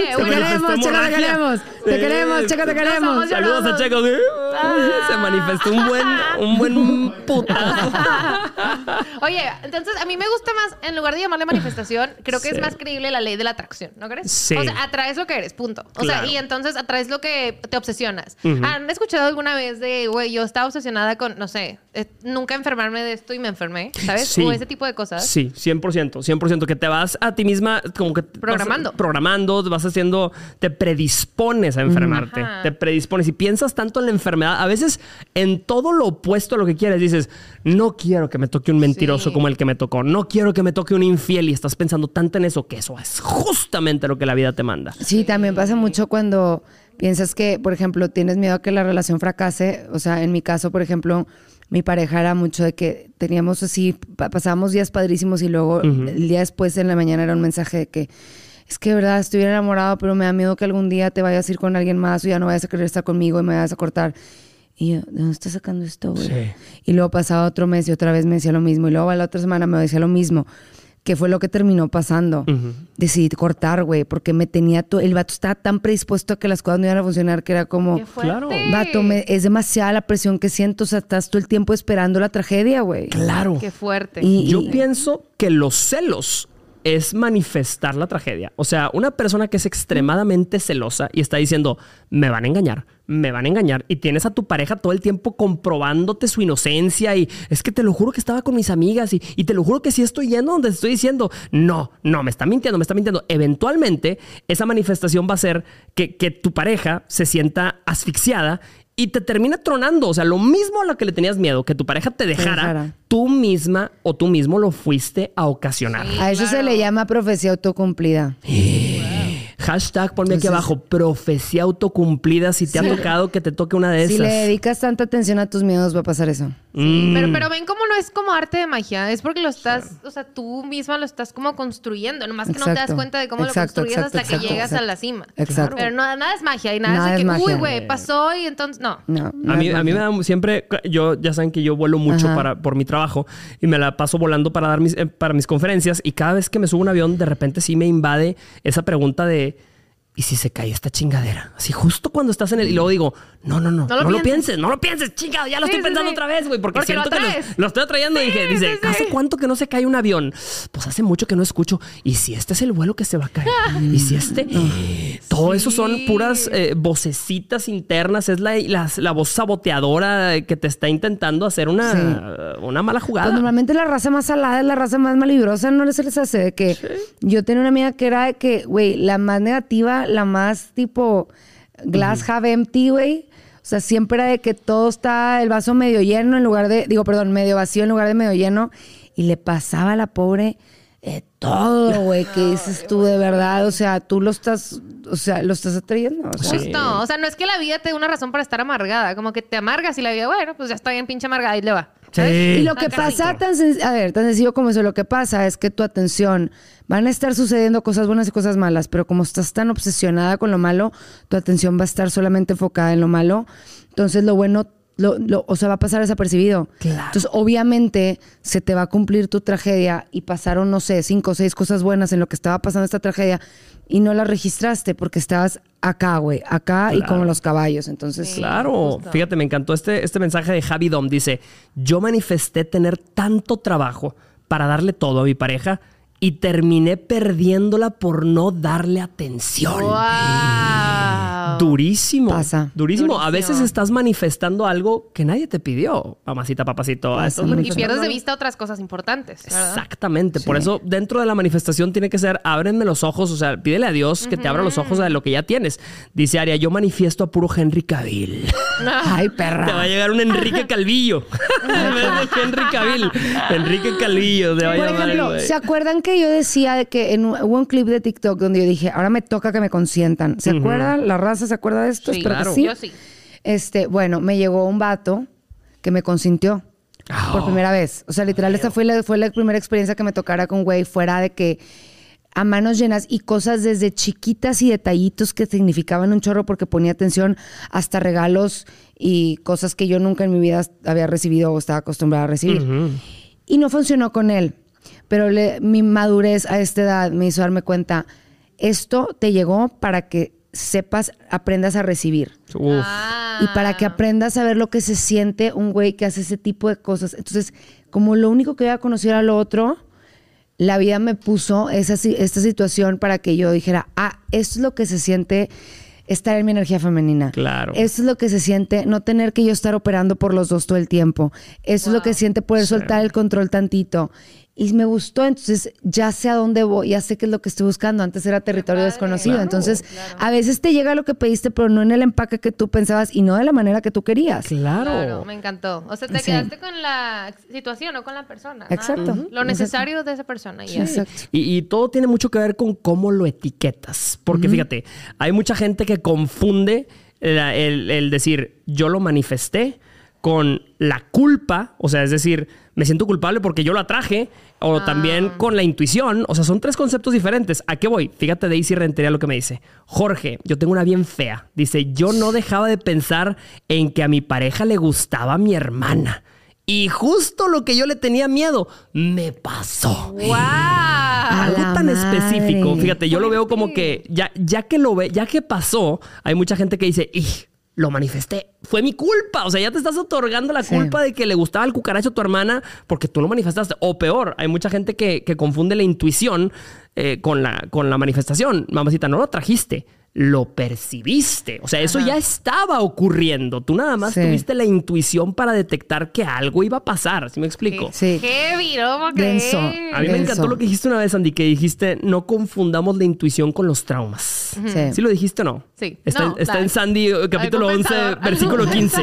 Oye, te queremos, Checo, te queremos. Te queremos, Checo, te queremos. Saludos a Checo. Se manifestó un buen, un buen putazo. Oye, entonces a mí me gusta más, en lugar de llamarle manifestación, creo que Sí. es más creíble la ley de la atracción, ¿no crees? Sí. O sea, atraes lo que eres, punto. O Claro. sea, y entonces atraes lo que te obsesionas. ¿Han escuchado alguna vez de, güey, yo estaba obsesionada con, no sé, eh, nunca enfermarme de esto y me enfermé, ¿sabes? Sí. O ese tipo de cosas. Sí, 100%, 100%, que te vas a ti misma como que... vas- Programando. programando, vas haciendo, te predispones a enfermarte, Ajá. te predispones y piensas tanto en la enfermedad, a veces en todo lo opuesto a lo que quieres, dices, no quiero que me toque un mentiroso Sí. como el que me tocó, no quiero que me toque un infiel y estás pensando tanto en eso que eso es justamente lo que la vida te manda. Sí, también pasa mucho cuando piensas que, por ejemplo, tienes miedo a que la relación fracase. O sea, en mi caso, por ejemplo, mi pareja era mucho de que teníamos así, pa- pasábamos días padrísimos y luego el día después en la mañana era un mensaje de que es que de verdad estoy enamorado, pero me da miedo que algún día te vayas a ir con alguien más o ya no vayas a querer estar conmigo y me vayas a cortar. Y yo, ¿de dónde estás sacando esto, güey? Sí. Y luego pasaba otro mes y otra vez me decía lo mismo. Y luego a la otra semana me decía lo mismo. Que fue lo que terminó pasando. Decidí cortar, güey, porque me tenía todo. El vato estaba tan predispuesto a que las cosas no iban a funcionar que era como. Claro. Vato, me- es demasiada la presión que siento. O sea, estás todo el tiempo esperando la tragedia, güey. Claro. Qué fuerte. Y- Yo y- pienso que los celos es manifestar la tragedia. O sea, una persona que es extremadamente celosa y está diciendo, me van a engañar, me van a engañar, y tienes a tu pareja todo el tiempo comprobándote su inocencia y es que te lo juro que estaba con mis amigas y, te lo juro que sí estoy yendo donde estoy diciendo, no, no, me está mintiendo, me está mintiendo. Eventualmente, esa manifestación va a ser que tu pareja se sienta asfixiada y te termina tronando. O sea, lo mismo a lo que le tenías miedo, que tu pareja te dejara, dejara. tú misma o tú mismo lo fuiste a ocasionar. Sí. A eso se le llama profecía autocumplida. Hashtag ponme aquí Entonces- abajo, profecía autocumplida. Si te ha tocado que te toque una de Si esas. le dedicas tanta atención a tus miedos, va a pasar eso. Mm. Pero, pero ven cómo no es como arte de magia, es porque lo estás, o sea, tú misma lo estás como construyendo, nomás que no te das cuenta de cómo Exacto, lo construyes exacto, hasta que exacto, llegas a la cima. Exacto. Pero no, nada es magia y nada, Nada es que, uy, güey, pasó y entonces, no. No, no A mí, a mí me da siempre, yo ya saben que yo vuelo mucho Ajá. para, por mi trabajo y me la paso volando para dar mis, eh, para mis conferencias y cada vez que me subo a un avión de repente sí me invade esa pregunta de ¿y si se cae esta chingadera? Así justo cuando estás en el y luego digo, no, no, no, no, No lo pienses. no lo pienses, chingado, ya lo Sí, estoy sí, pensando sí. otra vez, güey, porque, Porque lo siento que lo, atraes. lo estoy atrayendo y dije, dice, sí, sí. ¿hace cuánto que no se cae un avión? Pues hace mucho que no escucho. ¿Y si este es el vuelo que se va a caer? ¿Y si este? Todo eso son Sí. puras eh, vocecitas internas, es la, la, la voz saboteadora que te está intentando hacer una, una mala Pues jugada. normalmente la raza más salada es la raza más malibrosa, no se les hace de que yo tenía una amiga que era de que, güey, la más negativa, la más tipo glass half empty, güey. O sea, siempre era de que todo está el vaso medio lleno en lugar de, digo, perdón, medio vacío en lugar de medio lleno. Y le pasaba a la pobre eh, todo, güey, que dices tú de verdad. O sea, tú lo estás, o sea, lo estás atrayendo. O sea. Justo, o sea, no es que la vida te dé una razón para estar amargada, como que te amargas y la vida, bueno, pues ya está bien pinche amargada y le va. Sí. Y lo que Acá pasa, tan sen- a ver, tan sencillo como eso, lo que pasa es que tu atención, van a estar sucediendo cosas buenas y cosas malas, pero como estás tan obsesionada con lo malo, tu atención va a estar solamente enfocada en lo malo. Entonces lo bueno, lo, lo- o sea, va a pasar desapercibido. Claro. Entonces, obviamente, se te va a cumplir tu tragedia y pasaron, no sé, cinco o seis cosas buenas en lo que estaba pasando esta tragedia y no las registraste porque estabas acá, güey, acá y como los caballos. Entonces, Claro, justo. fíjate, me encantó este, este mensaje de Javi Dom. Dice, yo manifesté tener tanto trabajo para darle todo a mi pareja y terminé perdiéndola por no darle atención. ¡Wow! Durísimo. Pasa. Durísimo. A veces estás manifestando algo que nadie te pidió, mamacita, papacito. Pasa Estás mucho. Y pierdes de vista otras cosas importantes. ¿verdad? Exactamente. Por eso, dentro de la manifestación tiene que ser, ábrenme los ojos, o sea, pídele a Dios que te abra los ojos de lo que ya tienes. Dice Aria, yo manifiesto a puro Henry Cavill. ay, Te va a perra. llegar un Enrique Calvillo. En vez de Henry Cavill. Enrique Calvillo te va a Por llamar, ejemplo. ¿se acuerdan que yo decía de que en un, hubo un clip de TikTok donde yo dije, ahora me toca que me consientan? ¿Se acuerdan? ¿La raza se acuerda de esto? Sí, Espero que claro. sí. Yo sí. Este, bueno, me llegó un vato que me consintió Ah, por primera vez. O sea, literal, esta fue la, fue la primera experiencia que me tocara con güey fuera de que a manos llenas y cosas desde chiquitas y detallitos que significaban un chorro porque ponía atención hasta regalos y cosas que yo nunca en mi vida había recibido o estaba acostumbrada a recibir. Y no funcionó con él. Pero le- mi madurez a esta edad me hizo darme cuenta, esto te llegó para que sepas, aprendas a recibir. Ah. Y para que aprendas a ver lo que se siente un güey que hace ese tipo de cosas. Entonces, como lo único que iba a conocer a lo otro, la vida me puso esa, si- esta situación para que yo dijera, ah, esto es lo que se siente estar en mi energía femenina. Claro. Esto es lo que se siente no tener que yo estar operando por los dos todo el tiempo. Eso es lo que siente poder soltar el control tantito. Y me gustó, entonces ya sé a dónde voy, ya sé qué es lo que estoy buscando. Antes era territorio padre. desconocido. Claro, entonces, claro. a veces te llega lo que pediste, pero no en el empaque que tú pensabas y no de la manera que tú querías. Claro. Claro, me encantó. O sea, te Sí. quedaste con la situación, no con la persona. nada Exacto. Lo necesario de esa persona. y ya. Exacto. Y, y todo tiene mucho que ver con cómo lo etiquetas. Porque fíjate, hay mucha gente que confunde la- el, el decir yo lo manifesté con la culpa, o sea, es decir, me siento culpable porque yo lo atraje, o también con la intuición, o sea, son tres conceptos diferentes. ¿A qué voy? Fíjate Daisy Rentería lo que me dice. Jorge, yo tengo una bien fea. Dice, yo no dejaba de pensar en que a mi pareja le gustaba mi hermana. Y justo lo que yo le tenía miedo, me pasó. ¡Wow! Algo la tan madre. específico. Fíjate, yo lo veo como que ya, ya que lo ve, ya que pasó, hay mucha gente que dice, "Ih, lo manifesté. Fue mi culpa. O sea, ya te estás otorgando la Sí. culpa de que le gustaba el cucaracho a tu hermana porque tú lo manifestaste. O peor, hay mucha gente que, que confunde la intuición eh, con, la, con la manifestación. Mamacita, no lo trajiste. Lo percibiste. O sea, eso ya estaba ocurriendo. Tú nada más Sí. tuviste la intuición para detectar que algo iba a pasar. ¿Sí me explico? Sí. Heavy, ¿no? ¿Cómo Denso. crees? A mí me encantó lo que dijiste una vez, Andy, que dijiste, no confundamos la intuición con los traumas. Sí. ¿Sí lo dijiste o no? Sí. Está, No, está dale. en Sandy, eh, capítulo Algún 11, pensador, versículo algún 15.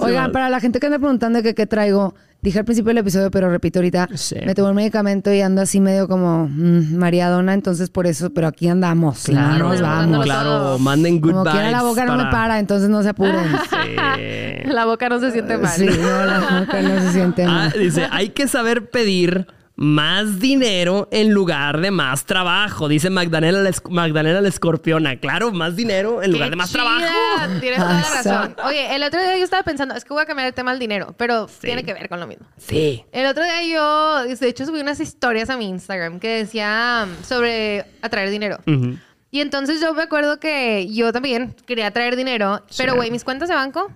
Oigan, para la gente que anda preguntando que qué traigo, dije al principio del episodio, pero repito ahorita, Sí. me tomé un medicamento y ando así medio como mm, mareadona, entonces por eso, pero aquí andamos. Claro, nos vamos. claro. Manden good Como vibes. quiera la boca no me para- entonces no se apuren. Sí. La boca no se siente mal. Sí, no, la boca no se siente Ah, mal. dice, hay que saber pedir más dinero en lugar de más trabajo. Dice Magdalena la, Magdalena la escorpiona. Claro, más dinero en lugar de más chida, trabajo. Tienes toda la razón. Oye, el otro día yo estaba pensando, es que voy a cambiar el tema del dinero, pero tiene que ver con lo mismo. Sí. El otro día yo, de hecho, subí unas historias a mi Instagram que decía um, sobre atraer dinero. Ujú. Y entonces yo me acuerdo que yo también quería traer dinero, pero güey, mis cuentas de banco,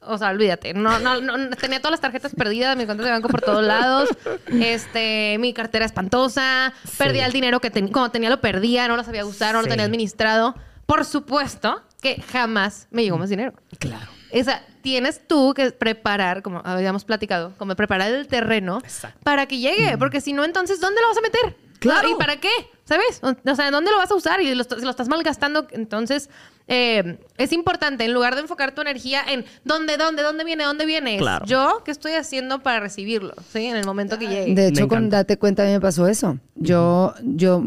o sea, olvídate, no, no, no, tenía todas las tarjetas perdidas, mis cuentas de banco por todos lados, este, mi cartera espantosa, perdía el dinero que tenía, cuando tenía lo perdía, no lo sabía usar, no Sí. lo tenía administrado. Por supuesto que jamás me llegó más dinero. Claro. O sea, tienes tú que preparar, como habíamos platicado, como preparar el terreno Exacto. para que llegue. Porque si no, entonces, ¿dónde lo vas a meter? Claro. ¿Y para qué? ¿Sabes? O sea, ¿dónde lo vas a usar? Y lo, si lo estás malgastando. Entonces, eh, es importante, en lugar de enfocar tu energía en dónde, dónde, dónde viene, dónde viene. Claro. Yo, ¿qué estoy haciendo para recibirlo? ¿Sí? En el momento que llegue. De hecho, con. Date Cuenta a mí me pasó eso. Yo, yo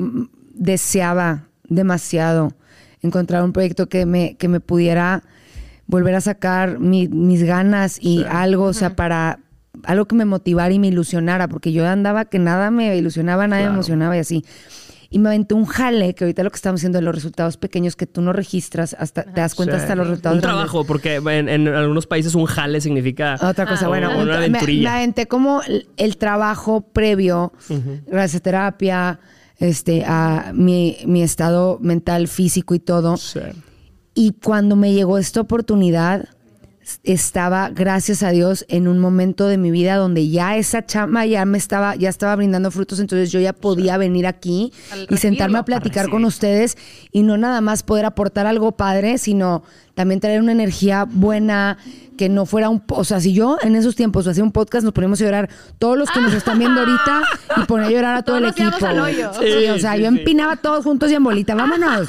deseaba demasiado encontrar un proyecto que me, que me pudiera volver a sacar mi- mis ganas y algo, o sea, para algo que me motivara y me ilusionara, porque yo andaba que nada me ilusionaba, nada me emocionaba y así. Y me aventé un jale, que ahorita lo que estamos haciendo de los resultados pequeños que tú no registras, hasta te das cuenta Sí. hasta los resultados Un grandes. trabajo, porque en, en algunos países un jale significa Otra cosa, Ah, bueno, una un- me, aventurilla. me aventé como el, el trabajo previo, gracias a terapia, este, a mi, mi estado mental, físico y todo. Sí. Y cuando me llegó esta oportunidad, estaba, gracias a Dios, en un momento de mi vida donde ya esa chama ya me estaba, ya estaba brindando frutos, entonces yo ya podía venir aquí Al y sentarme a platicar con ustedes y no nada más poder aportar algo padre, sino también traer una energía buena, que no fuera un... O sea, si yo en esos tiempos hacía un podcast, nos poníamos a llorar todos los que nos están viendo ahorita y ponía a llorar a todo Todos el equipo. al güey. hoyo. Sí, Sí, o sea, sí, yo sí. empinaba todos juntos y en bolita, vámonos.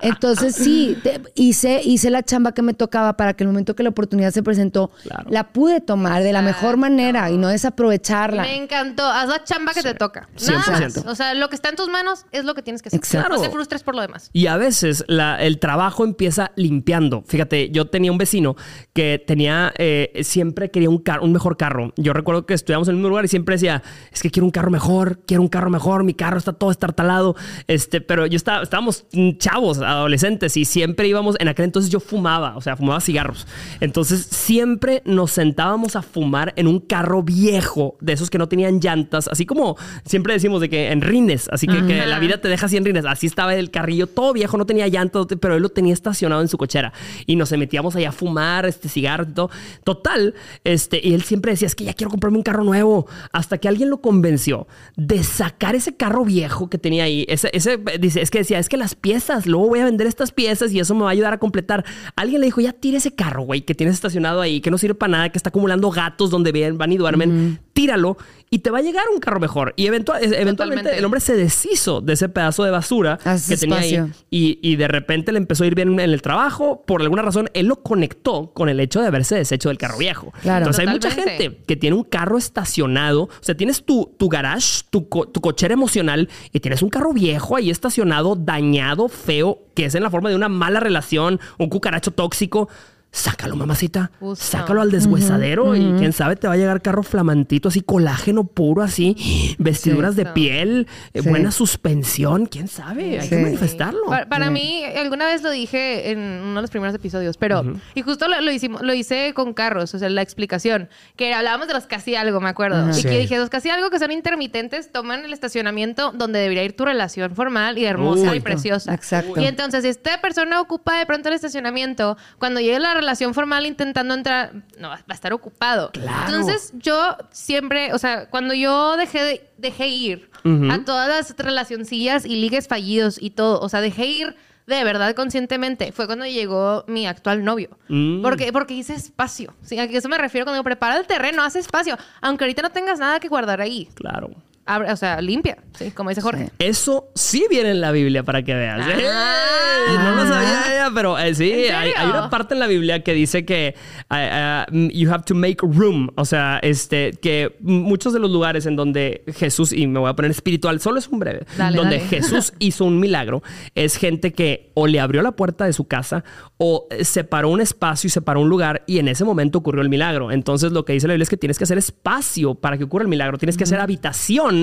Entonces sí, te- hice, hice la chamba que me tocaba para que el momento que la oportunidad se presentó, Claro. la pude tomar de la mejor manera y no desaprovecharla. Me encantó. Haz la chamba que te toca. Nada 100%. más. O sea, lo que está en tus manos es lo que tienes que hacer. Exacto. No te frustres por lo demás. Y a veces la- el trabajo empieza limpiando. Fíjate, yo tenía un vecino que tenía tenía, eh, siempre quería un, carro, un mejor carro. Yo recuerdo que estudiamos en el mismo lugar y siempre decía, es que quiero un carro mejor, quiero un carro mejor, mi carro está todo estartalado. Este, pero yo estaba, estábamos chavos, adolescentes, y siempre íbamos, en aquel entonces yo fumaba, o sea, fumaba cigarros. Entonces siempre nos sentábamos a fumar en un carro viejo, de esos que no tenían llantas, así como siempre decimos de que en rines, así que, que la vida te deja así en rines. Así estaba el carrillo todo viejo, no tenía llantas, pero él lo tenía estacionado en su cochera. Y nos metíamos allá a fumar, este cigarro todo. Total, este, y él siempre decía, es que ya quiero comprarme un carro nuevo. Hasta que alguien lo convenció de sacar ese carro viejo que tenía ahí. Ese, ese dice, es que decía, es que las piezas, luego voy a vender estas piezas y eso me va a ayudar a completar. Alguien le dijo, ya tire ese carro, güey, que tienes estacionado ahí, que no sirve para nada, que está acumulando gatos donde van y duermen. Tíralo y te va a llegar un carro mejor. Y eventualmente el hombre se deshizo de ese pedazo de basura que tenía ahí. Y, de repente le empezó a ir bien en el trabajo. Por alguna razón, él lo conectó con el hecho de haberse deshecho del carro viejo. Entonces hay mucha gente que tiene un carro estacionado. O sea, tienes tu, tu garage, tu, tu cochera emocional y tienes un carro viejo ahí estacionado, dañado, feo, que es en la forma de una mala relación, un cucaracho tóxico sácalo, mamacita. Sácalo al deshuesadero y quién sabe, te va a llegar carro flamantito, así colágeno puro, así, vestiduras de piel, eh, buena suspensión, quién sabe, hay que manifestarlo. Para, mí, alguna vez lo dije en uno de los primeros episodios, pero, y justo lo, hicimos, lo hice con carros, o sea, la explicación, que hablábamos de los casi algo, me acuerdo. Y que dije, los casi algo que son intermitentes toman el estacionamiento donde debería ir tu relación formal y hermosa y preciosa. Exacto. Y entonces, si esta persona ocupa de pronto el estacionamiento, cuando llegue la relación formal intentando entrar, no, va a estar ocupado. Entonces yo siempre, o sea, cuando yo dejé, dejé ir a todas las relacioncillas y ligues fallidos y todo, o sea, dejé ir de verdad conscientemente fue cuando llegó mi actual novio. Mm. Porque, porque hice espacio. ¿sí? A eso me refiero cuando digo, prepara el terreno, hace espacio. Aunque ahorita no tengas nada que guardar ahí. Claro o sea, limpia, ¿sí? Como dice Jorge. Eso sí viene en la Biblia para que veas. Ah. No lo sabía ella, pero eh, sí, hay, una parte en la Biblia que dice que uh, uh, you have to make room. O sea, este, que muchos de los lugares en donde Jesús, y me voy a poner espiritual, solo es un breve, donde Jesús hizo un milagro, es gente que o le abrió la puerta de su casa o separó un espacio y separó un lugar y en ese momento ocurrió el milagro. Entonces lo que dice la Biblia es que tienes que hacer espacio para que ocurra el milagro, tienes que hacer habitación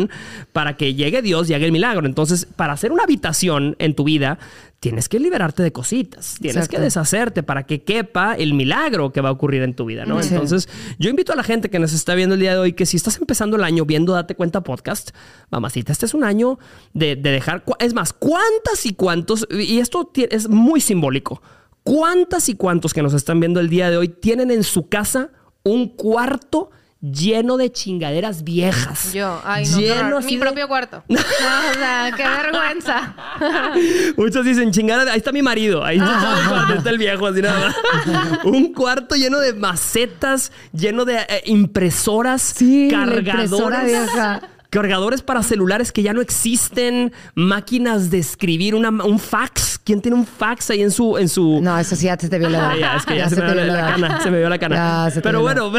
para que llegue Dios y haga el milagro. Entonces, para hacer una habitación en tu vida, tienes que liberarte de cositas, tienes que deshacerte para que quepa el milagro que va a ocurrir en tu vida, ¿no? Entonces, yo invito a la gente que nos está viendo el día de hoy que si estás empezando el año viendo Date Cuenta Podcast, mamacita, este es un año de, de dejar, es más, ¿cuántas y cuántos? Y esto es muy simbólico. ¿Cuántas y cuántos que nos están viendo el día de hoy tienen en su casa un cuarto lleno de chingaderas viejas. Yo, ay, no, lleno mi propio cuarto. No, o sea, qué vergüenza. Muchos dicen, chingada, ahí está mi marido, ahí está, el viejo, así nada Un cuarto lleno de macetas, lleno de eh, impresoras, sí, cargadores cargadores para celulares que ya no existen, máquinas de escribir, una, un fax. ¿Quién tiene un fax ahí en su... En su... No, eso sí ya te, te vio la ya, es que ya, se, me vio la, cana. Se me vio la cana. pero bueno,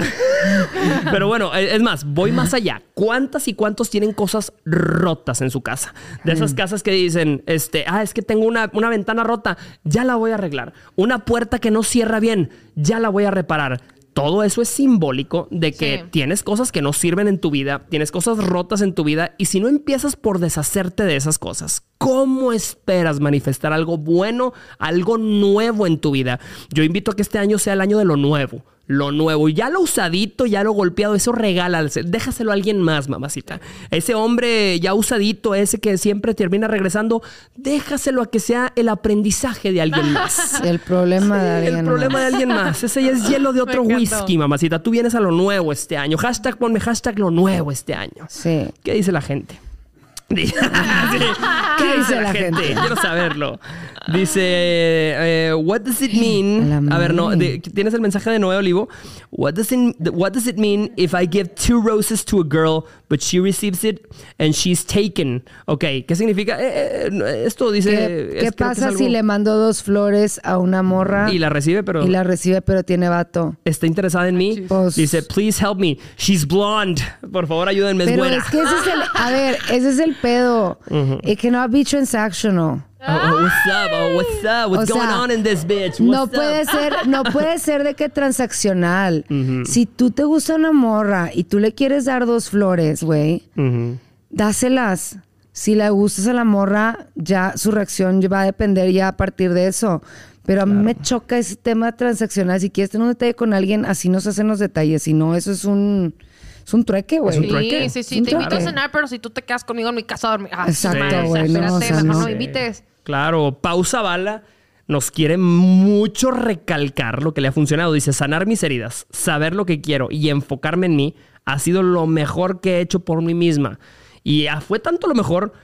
pero bueno, es más, voy más allá. ¿Cuántas y cuántos tienen cosas rotas en su casa? De esas mm. casas que dicen, este, ah, es que tengo una, una ventana rota, ya la voy a arreglar. Una puerta que no cierra bien, ya la voy a reparar todo eso es simbólico de que tienes cosas que no sirven en tu vida, tienes cosas rotas en tu vida y si no empiezas por deshacerte de esas cosas, ¿cómo esperas manifestar algo bueno, algo nuevo en tu vida? Yo invito a que este año sea el año de lo nuevo lo nuevo. Ya lo usadito, ya lo golpeado, eso regala, déjaselo a alguien más, mamacita. Ese hombre ya usadito, ese que siempre termina regresando, déjaselo a que sea el aprendizaje de alguien más. el problema de alguien más. El problema de alguien más. Ese ya es hielo de otro whisky, mamacita. Tú vienes a lo nuevo este año. Hashtag ponme hashtag lo nuevo este año. Sí. ¿Qué dice la gente? ¿Qué dice la gente? Quiero saberlo. Dice, eh, what does it mean? A ver, no, tienes el mensaje de Noé Olivo. What does, it, what does it mean if I give two roses to a girl, but she receives it and she's taken? Ok, ¿qué significa? Eh, eh, esto dice... ¿Qué, pasa si le mando dos flores a una morra? Y la recibe, pero... Y la recibe, pero tiene vato. ¿Está interesada en mí? Pues dice, please help me. She's blonde. Por favor, ayúdenme, es pero buena. es que ese es el... A ver, ese es el pedo. It cannot be transactional. Oh, oh, what's up? Oh, what's up? What's O sea, going on in this bitch? No What's puede up? ser, no puede ser de que transaccional. Si tú te gusta una morra y tú le quieres dar dos flores, güey, dáselas. Si le gustas a la morra, ya su reacción va a depender ya a partir de eso. Pero a mí me choca ese tema transaccional. Si quieres tener un detalle con alguien, así nos hacen los detalles. Si no, eso es un, es un trueque, güey. un trueque. Sí, sí, sí. Te invito a cenar, pero si tú te quedas conmigo en mi casa a dormir. Ah, Exacto, güey, no, espérate, o sea, mejor no. no me invites. Claro, Pausa Bala nos quiere mucho recalcar lo que le ha funcionado. Dice, sanar mis heridas, saber lo que quiero y enfocarme en mí ha sido lo mejor que he hecho por mí misma. Y ah, fue tanto lo mejor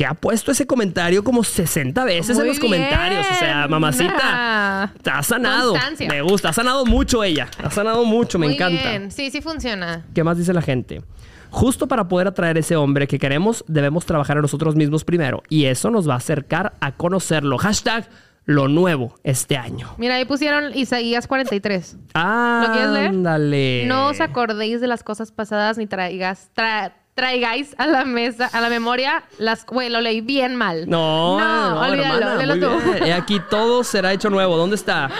que ha puesto ese comentario como 60 veces en los comentarios. O sea, mamacita, ha sanado. Constancia. Me gusta, ha sanado mucho ella. Ha sanado mucho, me Muy encanta. bien. Sí, sí funciona. ¿Qué más dice la gente? Justo para poder atraer ese hombre que queremos, debemos trabajar en nosotros mismos primero. Y eso nos va a acercar a conocerlo. Hashtag lo nuevo este año. Mira, ahí pusieron Isaías 43. Ah, ¿Lo quieres leer? Ándale. No os acordéis de las cosas pasadas ni traigas, tra- traigáis a la mesa, a la memoria las... Güey, lo leí bien mal. No, no, no, olvídalo, léelo tú. bien. He aquí todo será hecho nuevo. ¿Dónde está?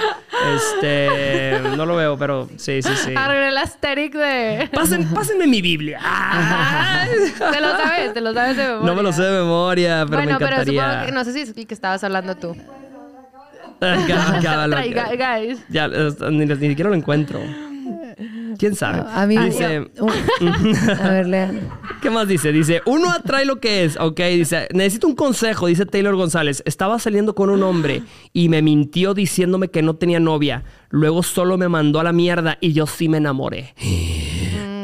Este, no lo veo, pero sí, sí, sí. Arreglé el asterisk de... Pasen, pásenme mi Biblia. Ah. te lo sabes, te lo sabes de memoria. No me lo sé de memoria, pero bueno, me pero encantaría. supongo que... No sé si es el que estabas hablando tú. Guys. Ya, eh, ni, ni siquiera lo encuentro. ¿Quién sabe? A mí dice, a ver, lean. ¿Qué más dice? Dice, uno atrae lo que es, ok. Dice, necesito un consejo, dice Taylor González. Estaba saliendo con un hombre y me mintió diciéndome que no tenía novia. Luego solo me mandó a la mierda y yo sí me enamoré.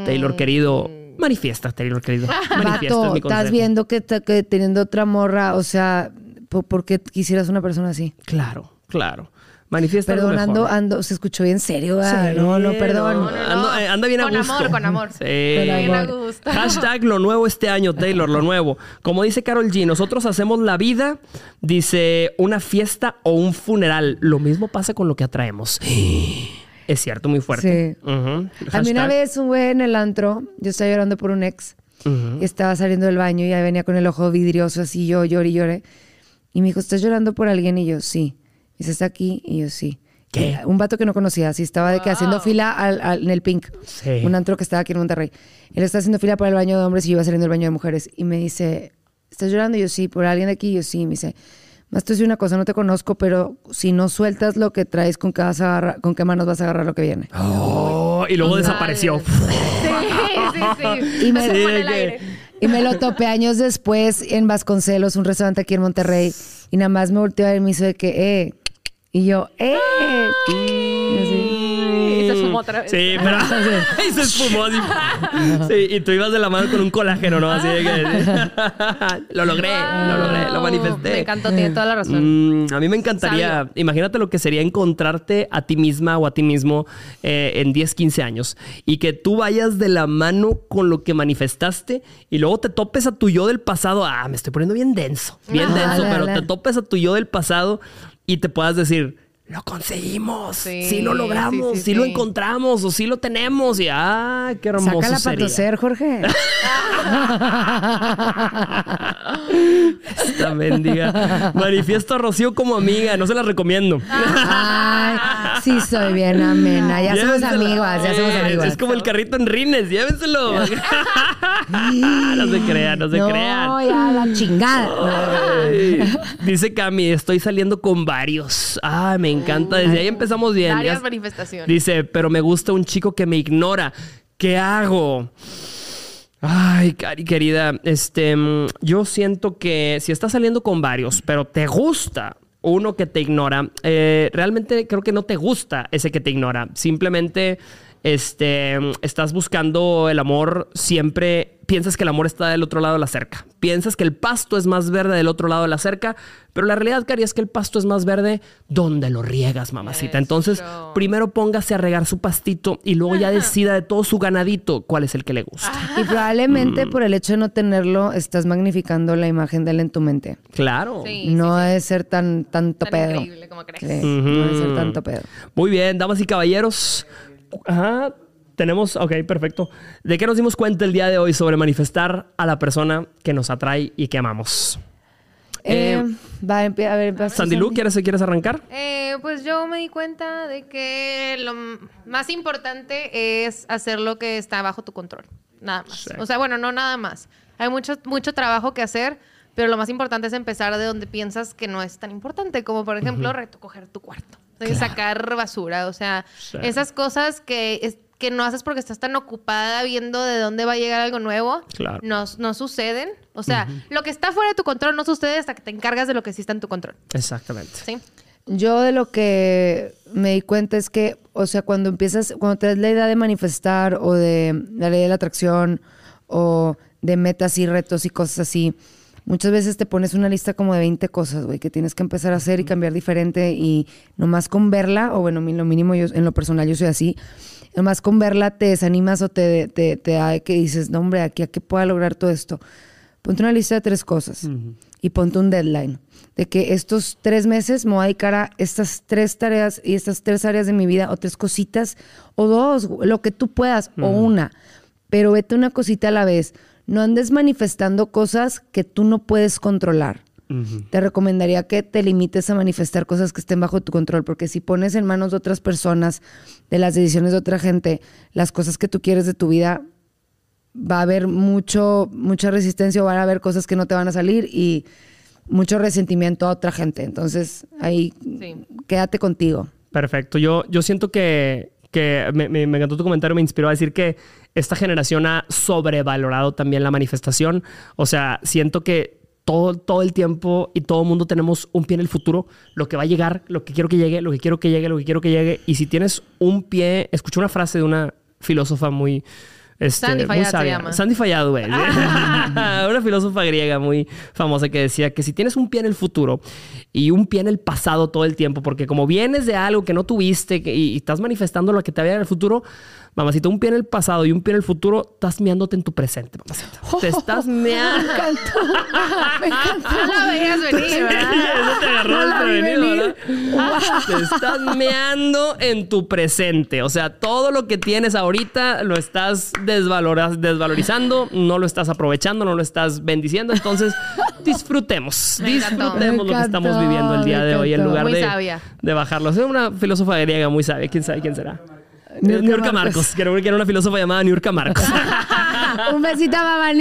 Taylor querido, manifiesta, Taylor querido. Manifiesta, es mi estás viendo que, que teniendo otra morra, o sea, ¿por, por qué quisieras una persona así? Claro, claro. Manifiesta Perdón, ando, mejor. ando, se escuchó bien serio, ¿verdad? no, no, perdón. no, Ando- eh, anda bien a Con gusto. amor, con amor. Sí. Bien a amor. gusto. Hashtag lo nuevo este año, Taylor, lo nuevo. Como dice Carol G, nosotros hacemos la vida, dice, una fiesta o un funeral. Lo mismo pasa con lo que atraemos. Es cierto, muy fuerte. Sí. Ujú. A mí una vez un güey en el antro, yo estaba llorando por un ex, y estaba saliendo del baño y ya venía con el ojo vidrioso así, yo lloré y lloré. Y me dijo, ¿estás llorando por alguien? Y yo, sí. Y dice, ¿está aquí? Y yo, sí. ¿Qué? Un vato que no conocía, así estaba de que haciendo fila al- al- en el Pink, Sí. un antro que estaba aquí en Monterrey. Él está haciendo fila para el baño de hombres y yo iba saliendo del baño de mujeres. Y me dice, ¿estás llorando? Y yo, sí. ¿Por alguien de aquí? Y yo, sí. Y me dice, más decir una cosa, no te conozco, pero si no sueltas lo que traes, ¿con qué, vas a agarrar- con qué manos vas a agarrar lo que viene? Oh, y luego desapareció. Sí, sí, sí. Y me- Sí, el aire. Y me lo topé años después en Vasconcelos, un restaurante aquí en Monterrey. Y nada más me volteó a ver y me hizo de que, eh. Y yo, eh. Y así. Y se fumó otra vez. Sí, pero y se esfumó así. Sí, y tú ibas de la mano con un colágeno, ¿no? Así de que lo logré, lo logré, lo manifesté. Me encantó, tiene toda la razón. Mm, a mí me encantaría, imagínate lo que sería encontrarte a ti misma o a ti mismo eh, en 10, 15 años y que tú vayas de la mano con lo que manifestaste y luego te topes a tu yo del pasado. Ah, me estoy poniendo bien denso, bien denso, pero te topes a tu yo del pasado y te puedas decir, lo conseguimos, sí, Sí, lo logramos, sí, sí, sí, lo sí. encontramos o sí lo tenemos y ah, qué hermoso Sácala para toser, Jorge. Esta mendiga. Manifiesto a Rocío como amiga, no se la recomiendo. Ay, sí, soy bien amena. Ya somos amigas, ya somos amigas. Es como el carrito en rines, llévenselo. no se crean, no se no, crean. ya la chingada. Ay, Dice Cami, estoy saliendo con varios. Ah, me encanta. Desde ahí empezamos bien. Varias manifestaciones. Dice, pero me gusta un chico que me ignora. ¿Qué hago? Ay, Cari, querida, este, mm, yo siento que si estás saliendo con varios, pero te gusta uno que te ignora, eh, realmente creo que no te gusta ese que te ignora. Simplemente, este, estás buscando el amor siempre. Piensas que el amor está del otro lado de la cerca. Piensas que el pasto es más verde del otro lado de la cerca, pero la realidad, Cari, es que el pasto es más verde donde lo riegas, mamacita. Entonces, Eso. primero póngase a regar su pastito y luego ya decida de todo su ganadito cuál es el que le gusta. Y probablemente Mm. por el hecho de no tenerlo, estás magnificando la imagen de él en tu mente. Claro. Sí, no sí, sí. debe ser tan tanto Tan pedo. increíble como crees. Sí, No debe ser tanto pedo. Muy bien, damas y caballeros. Ajá, tenemos, ok, perfecto. ¿De qué nos dimos cuenta el día de hoy sobre manifestar a la persona que nos atrae y que amamos? Eh, va, a ver, Sandy Lu, ¿quieres, ¿quieres arrancar? Eh, pues yo me di cuenta de que lo más importante es hacer lo que está bajo tu control. Nada más. O sea, bueno, no nada más. Hay mucho, mucho trabajo que hacer, pero lo más importante es empezar de donde piensas que no es tan importante, como por ejemplo recoger tu cuarto, sacar basura, o sea, esas cosas que, que no haces porque estás tan ocupada viendo de dónde va a llegar algo nuevo, no, no suceden. O sea, lo que está fuera de tu control no sucede hasta que te encargas de lo que sí está en tu control. Exactamente. Sí. Yo de lo que me di cuenta es que, o sea, cuando empiezas, cuando te das la idea de manifestar o de la ley de la atracción o de metas y retos y cosas así, muchas veces te pones una lista como de 20 cosas, güey, que tienes que empezar a hacer y cambiar diferente y nomás con verla, o bueno, lo mínimo yo, en lo personal yo soy así, nomás con verla te desanimas o te, te, te da que dices, no hombre, aquí a qué pueda lograr todo esto. Ponte una lista de tres cosas y ponte un deadline de que estos tres meses me voy a dedicar a estas tres tareas y estas tres áreas de mi vida o tres cositas o dos, lo que tú puedas o una, pero vete una cosita a la vez no andes manifestando cosas que tú no puedes controlar. Te recomendaría que te limites a manifestar cosas que estén bajo tu control, porque si pones en manos de otras personas, de las decisiones de otra gente, las cosas que tú quieres de tu vida, va a haber mucho, mucha resistencia o van a haber cosas que no te van a salir y mucho resentimiento a otra gente. Entonces, ahí quédate contigo. Perfecto. Yo, yo siento que, que me, me, encantó tu comentario, me inspiró a decir que esta generación ha sobrevalorado también la manifestación. O sea, siento que todo, todo el tiempo y todo el mundo tenemos un pie en el futuro, lo que va a llegar, lo que quiero que llegue, lo que quiero que llegue, lo que quiero que llegue. Y si tienes un pie, escuché una frase de una filósofa muy, este, Sandy Fayad se llama. Sandy Fayad, güey. Una filósofa griega muy famosa que decía que si tienes un pie en el futuro y un pie en el pasado todo el tiempo, porque como vienes de algo que no tuviste y, y estás manifestando lo que te había en el futuro, Mamacita, un pie en el pasado y un pie en el futuro, estás meándote en tu presente, mamacita. te estás meando. Me encantó. Me encantó. No la veías venir, ¿verdad? Eso te agarró el prevenido, ¿verdad? Te estás meando en tu presente. O sea, todo lo que tienes ahorita lo estás desvalorizando, no lo estás aprovechando, no lo estás bendiciendo. Entonces, disfrutemos. disfrutemos lo que estamos viviendo el día de hoy en lugar de, de bajarlo. Es una filósofa griega muy sabia. ¿Quién sabe quién será? Niurka Marcos. Creo que era una filósofa llamada Niurka Marcos. un besito a Mamá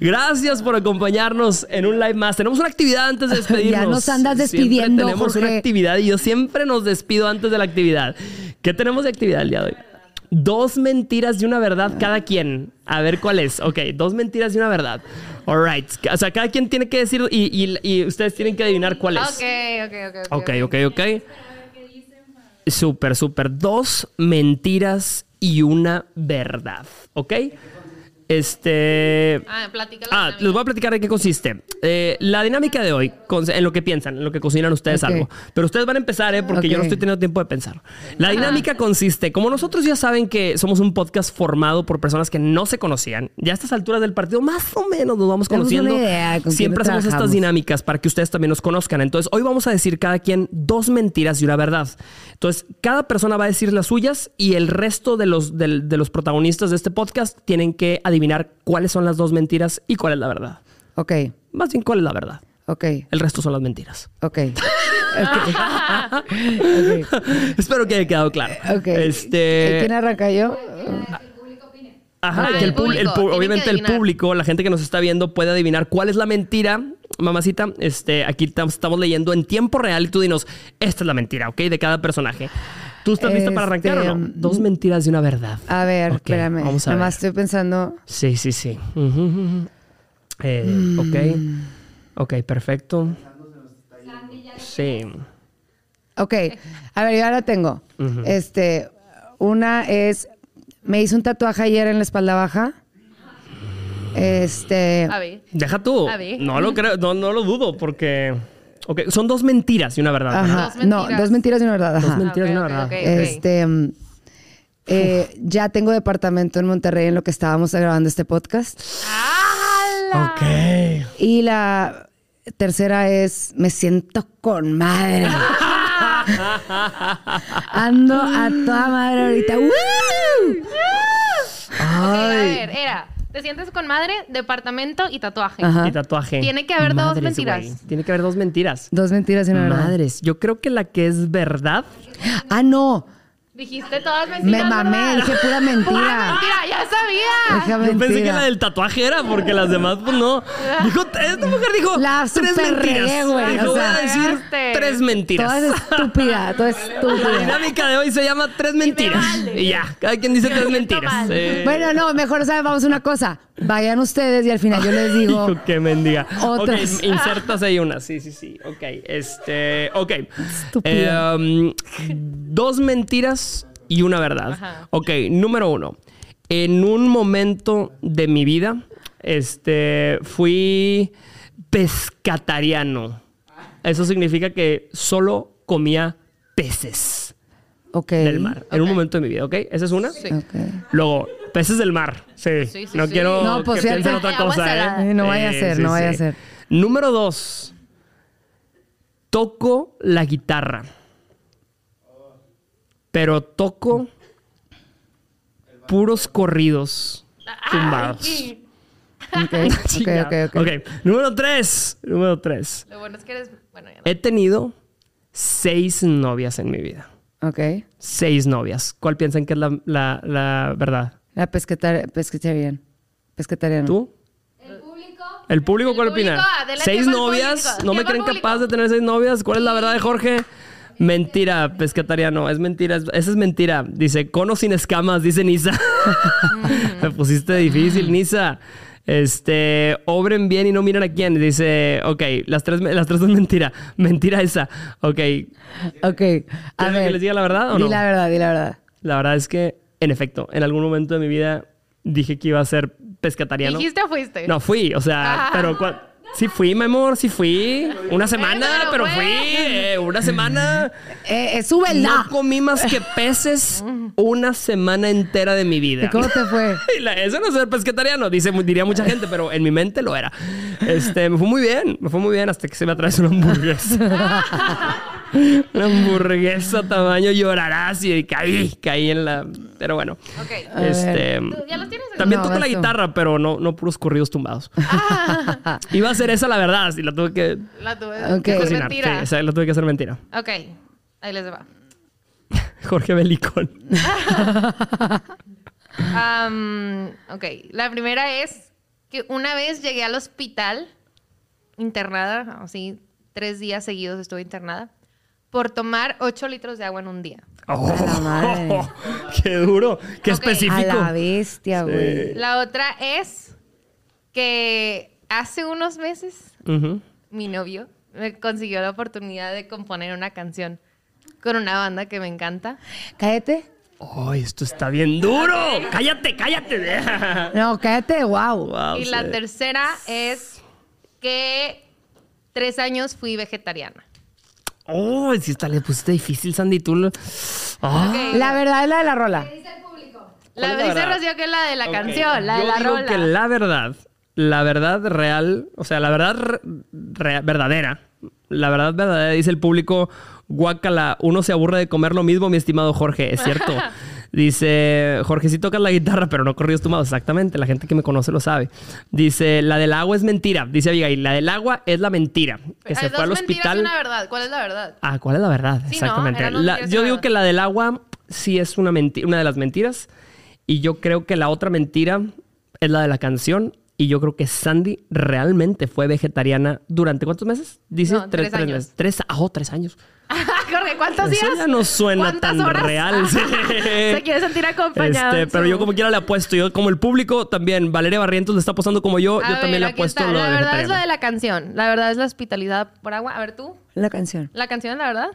Gracias por acompañarnos en un live más. Tenemos una actividad antes de despedirnos. Ya nos andas despidiendo. tenemos una actividad y yo siempre nos despido antes de la actividad. ¿Qué tenemos de actividad el día de hoy? Dos mentiras y una verdad cada quien. A ver cuál es. Ok, dos mentiras y una verdad. All right. O sea, cada quien tiene que decir y, y ustedes tienen que adivinar cuál es. Ok, ok, ok. Ok, ok, ok. Súper, súper. Dos mentiras y una verdad, ¿ok? Este. Ah, ah les voy a platicar de qué consiste. Eh, la dinámica de hoy, en lo que piensan, en lo que cocinan ustedes algo. Pero ustedes van a empezar, ¿eh? Porque yo no estoy teniendo tiempo de pensar. La dinámica consiste, como nosotros ya saben que somos un podcast formado por personas que no se conocían, ya a estas alturas del partido, más o menos nos vamos conociendo. Siempre hacemos estas dinámicas para que ustedes también nos conozcan. Entonces, hoy vamos a decir cada quien dos mentiras y una verdad. Entonces, cada persona va a decir las suyas y el resto de los, de, de los protagonistas de este podcast tienen que adivinar adivinar cuáles son las dos mentiras y cuál es la verdad. Ok. Más bien, cuál es la verdad. Ok. El resto son las mentiras. Ok. okay. Espero que haya quedado claro. Ok. Este... ¿Quién arranca yo? Ajá, ah, que el, público. obviamente el público, la gente que nos está viendo puede adivinar cuál es la mentira. Mamacita, este, aquí estamos leyendo en tiempo real y tú dinos, esta es la mentira, ¿ok? De cada personaje. ¿Tú estás lista para arrancar o no? Este, Dos mentiras y una verdad. A ver, espérame. Vamos a Nada más estoy pensando. Sí, sí, sí. Eh, mm. Ok. Ok, perfecto. Sí. Ok. A ver, yo ahora tengo. Este, una es, me hice un tatuaje ayer en la espalda baja. Este. A ver. Deja tú. A ver. No lo creo, no, no lo dudo porque. Ok, son dos mentiras y una verdad. Ajá. No, dos mentiras y una verdad. Dos mentiras y una verdad. este. Eh, ya tengo departamento en Monterrey en lo que estábamos grabando este podcast. ¡Hala! Ok. Y la tercera es, me siento con madre. Ando a toda madre ahorita. ¡Woo! Te sientes con madre, departamento y tatuaje. Ajá. Y tatuaje. Tiene que haber dos mentiras. güey. Tiene que haber dos mentiras. Dos mentiras y una verdad. Madres, yo creo que la que es verdad. Ah, no. Dijiste todas mentiras. Me mamé, ¿verdad? dije pura Pura mentira. mentira, ya sabía. Yo pensé que mentira. la del tatuaje era porque las demás, pues no. Dijo, esta mujer dijo La tres mentiras. güey, Dijo, o voy a decir tres mentiras. Toda es estúpida, toda La estúpida. dinámica de hoy se llama tres mentiras. vale. Y ya, cada quien dice tres mentiras. Eh, Bueno, no, mejor sabes, vamos a una cosa. Vayan ustedes y al final yo les digo. Hijo, que mendiga. Otras. Ok, insertas ahí una. Sí, sí, sí. Ok, este. Ok. Estúpida. Eh, um, dos mentiras y una verdad. Ajá. Ok, número uno. En un momento de mi vida, este, fui pescatariano. Eso significa que solo comía peces Ok. del mar. En un momento de mi vida, ¿ok? Esa es una. Sí. Ok. Luego, peces del mar. Sí. Sí, sí, no sí. quiero No, pues que ya piensen otra cosa. ¿eh? Eh, no vaya a ser, no vaya a ser. Número dos. Toco la guitarra. Pero toco puros corridos tumbados. Ok, ok, Chingado. ok, ok. Ok, Número tres. Número tres. Lo bueno es que eres. Bueno, ya no. He tenido seis novias en mi vida. Ok. Seis novias. ¿Cuál piensan que es la, la- la verdad? La pesquetar pesquetarian. Pesquetariano. ¿Tú? ¿El público cuál El público, opina? adelante ¿Seis novias? público. ¿No me creen público. capaz de tener seis novias? ¿Cuál es la verdad de Jorge? Mentira, pescatariano. Es mentira. es- esa es mentira. Dice, cono sin escamas, dice Nisa. me pusiste difícil, Nisa. Este, obren bien y no miren a quién. Dice, ok, las tres, las tres son mentira. Mentira esa. Ok. Ok. A ¿Quieren que les diga la verdad o Di no? la verdad, di la verdad. La verdad es que, en efecto, en algún momento de mi vida dije que iba a ser pescatariano. ¿Dijiste o fuiste? No fui, o sea, Ah. pero sí fui, mi amor, sí fui. Una semana, pero fui, eh, una semana. Eh, es su verdad. No comí más que peces una semana entera de mi ¿Y vida. cómo te fue? Eso no es ser pescatariano, dice, diría mucha gente, pero en mi mente lo era. Este, me fue muy bien, me fue muy bien hasta que se me atravesó una hamburguesa. una hamburguesa tamaño llorarás y caí, caí en la... Pero bueno. Ok. Este, ¿Tú ¿Ya los tienes? también No, toco la guitarra, pero no, no puros corridos tumbados. Iba a ser esa la verdad, si la tuve que La tuve. Es cocinar. mentira. Sí, esa la tuve que hacer mentira. Ok. Ahí les va. Jorge Belicón. Am, ok. La primera es que una vez llegué al hospital internada, así, tres días seguidos estuve internada, por tomar ocho litros de agua en un día. Oh, A la madre. ¡Qué duro! ¡Qué Ok. específico! A la bestia, güey. La otra es que hace unos meses mi novio me consiguió la oportunidad de componer una canción con una banda que me encanta. Cállate. ¡Ay, esto está bien duro! ¡Cállate, cállate! No, cállate, wow. Wow, y sí. la tercera es que tres años fui vegetariana. ¡Oh! Si está, le pusiste difícil, Sandy. Tú lo- Ah. La verdad es la de la rola. ¿Cuál La la dice verdad? Rocío que es la de la canción, la de yo la digo rola. que la verdad, la verdad real, o sea, la verdad re- re- verdadera, la verdad verdadera, dice el público, guácala, uno se aburre de comer lo mismo, mi estimado Jorge, es cierto. Dice, Jorge, sí tocas la guitarra, pero no corridos tomados. Exactamente, la gente que me conoce lo sabe. Dice, la del agua es mentira. Dice Abigail, la del agua es la mentira. Que se fue al y hospital. una verdad. ¿Cuál es la verdad? Ah, ¿cuál es la verdad? Exactamente. La- yo digo que la del agua sí es una, una de las mentiras. Y yo creo que la otra mentira es la de la canción. Y yo creo que Sandy realmente fue vegetariana durante ¿cuántos meses? Dice No, tres años. meses. Tres, ah, oh, tres años. Jorge, ¿cuántos Eso días? ya no suena ¿Cuántas tan horas? real. sí. Se quiere sentir acompañado. Este, pero yo como quiera le apuesto. Yo como el público también. Valeria Barrientos le está apostando como yo. A yo ver, también le apuesto está. lo La de verdad es la de la canción. La verdad es la hospitalidad por agua. A ver tú. La canción. ¿La canción la verdad?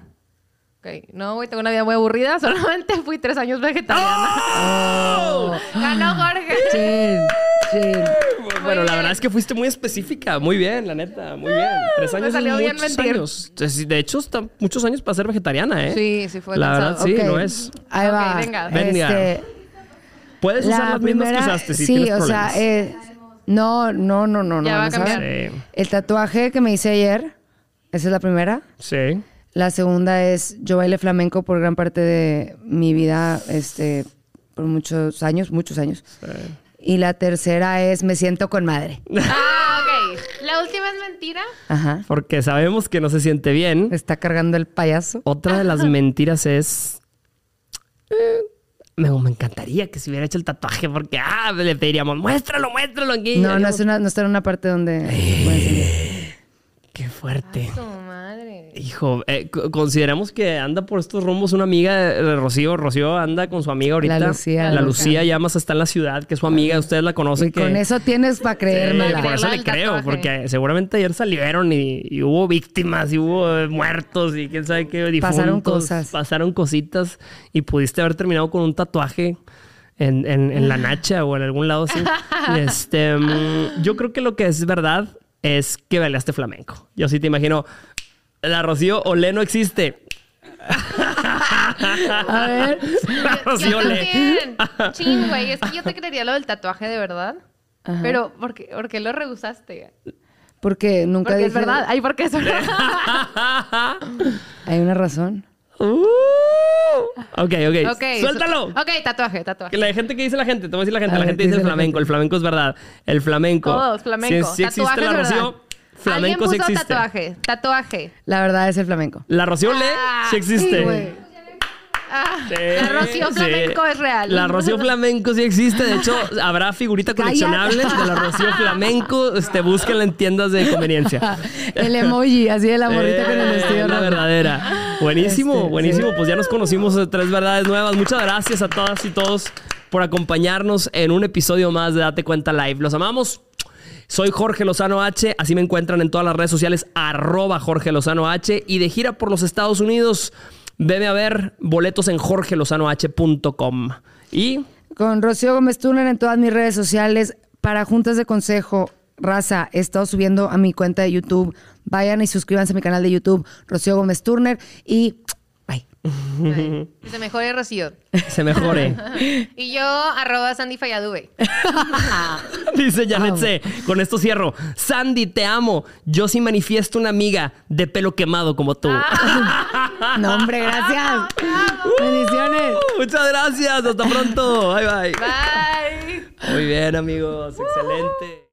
Ok. No, güey, tengo una vida muy aburrida. Solamente fui tres años vegetariana. ¡Oh! Ganó Jorge. Chin, Bueno, la verdad es que fuiste muy específica. Muy bien, la neta. Muy bien. Tres me años salió es bien muchos mentir. años. Entonces, De hecho, está muchos años para ser vegetariana, ¿eh? Sí, sí fue La verdad, sí, Ok, no es. Ahí Ok, va. venga. Venga. Este, Puedes usar la las mismas que usaste si sí, tienes o sea, eh, no, no, no, no, Ya no. va a cambiar. Sí. El tatuaje que me hice ayer, esa es la primera. Sí. La segunda es yo bailé flamenco por gran parte de mi vida, este, por muchos años, muchos años. sí. Y la tercera es me siento con madre. Ah, ok. La última es mentira. Ajá. Porque sabemos que no se siente bien. Está cargando el payaso. Otra de las mentiras es. eh, me, me encantaría que se hubiera hecho el tatuaje porque ah, le pediríamos, muéstralo, muéstralo aquí. No, no, es una, no está en una parte donde... enseñar. Qué fuerte. Madre. Hijo, eh, co- consideramos que anda por estos rumbos una amiga de Rocío. Rocío anda con su amiga ahorita. La Lucía. La Lucía ya más está en la ciudad, que es su amiga. Ustedes la conocen. Y que... con eso tienes para Sí, creérmela. por eso le creo, tatuaje. porque seguramente ayer salieron y, y hubo víctimas y hubo eh, muertos y quién sabe qué difuntos. Pasaron cosas. Pasaron cositas y pudiste haber terminado con un tatuaje en, en- en la nacha o en algún lado así. este, mm, yo creo que lo que es verdad es que bailaste flamenco. Yo sí te imagino, la Rocío Olé no existe. A ver. La Rocío Yo Olé. también. Ching, güey. Es que yo te creería lo del tatuaje de verdad. Pero, ¿por qué, por qué lo rehusaste? Porque nunca Porque dije... es verdad. Ay, porque es verdad. Hay una razón. Uh. ok, ok. ok. Suéltalo. Ok, tatuaje, Que tatuaje. la gente que dice la gente, te voy a decir la gente, A la ver, gente dice el flamenco, gente. el flamenco es verdad. El flamenco. Todos, flamenco. Si, si existe la. Rocío, flamenco sí Alguien puso existe. tatuaje. Tatuaje. La verdad es el flamenco. La Rocío Le Ah, sí existe. Sí, güey. Ah, Sí, la Rocío sí. Flamenco es real. La Rocío Flamenco sí existe. De hecho, habrá figurita coleccionable de la Rocío Flamenco. Este, búsquenla en tiendas de conveniencia. El emoji, así de la morrita con el Eh, vestido la rojo. verdadera. Buenísimo, Este, buenísimo. sí. Pues ya nos conocimos de tres verdades nuevas. Muchas gracias a todas y todos por acompañarnos en un episodio más de Date Cuenta Live. Los amamos. Soy Jorge Lozano H, así me encuentran en todas las redes sociales, arroba Jorge Lozano H, y de gira por los Estados Unidos, veme a ver boletos en jorgelozanoh.com. Y Con Rocío Gómez Turner en todas mis redes sociales. Para juntas de consejo, raza, he estado subiendo a mi cuenta de YouTube. Vayan y suscríbanse a mi canal de YouTube, Rocío Gómez Turner. Y Que se mejore Rocío. se mejore. Y yo, arroba Sandy Falladube. Dice Janet C. Con esto cierro. Sandy, te amo. Yo sí manifiesto una amiga de pelo quemado como tú. No, hombre, gracias. Bendiciones. Muchas gracias. Hasta pronto. Bye bye. Bye. Muy bien, amigos. Excelente.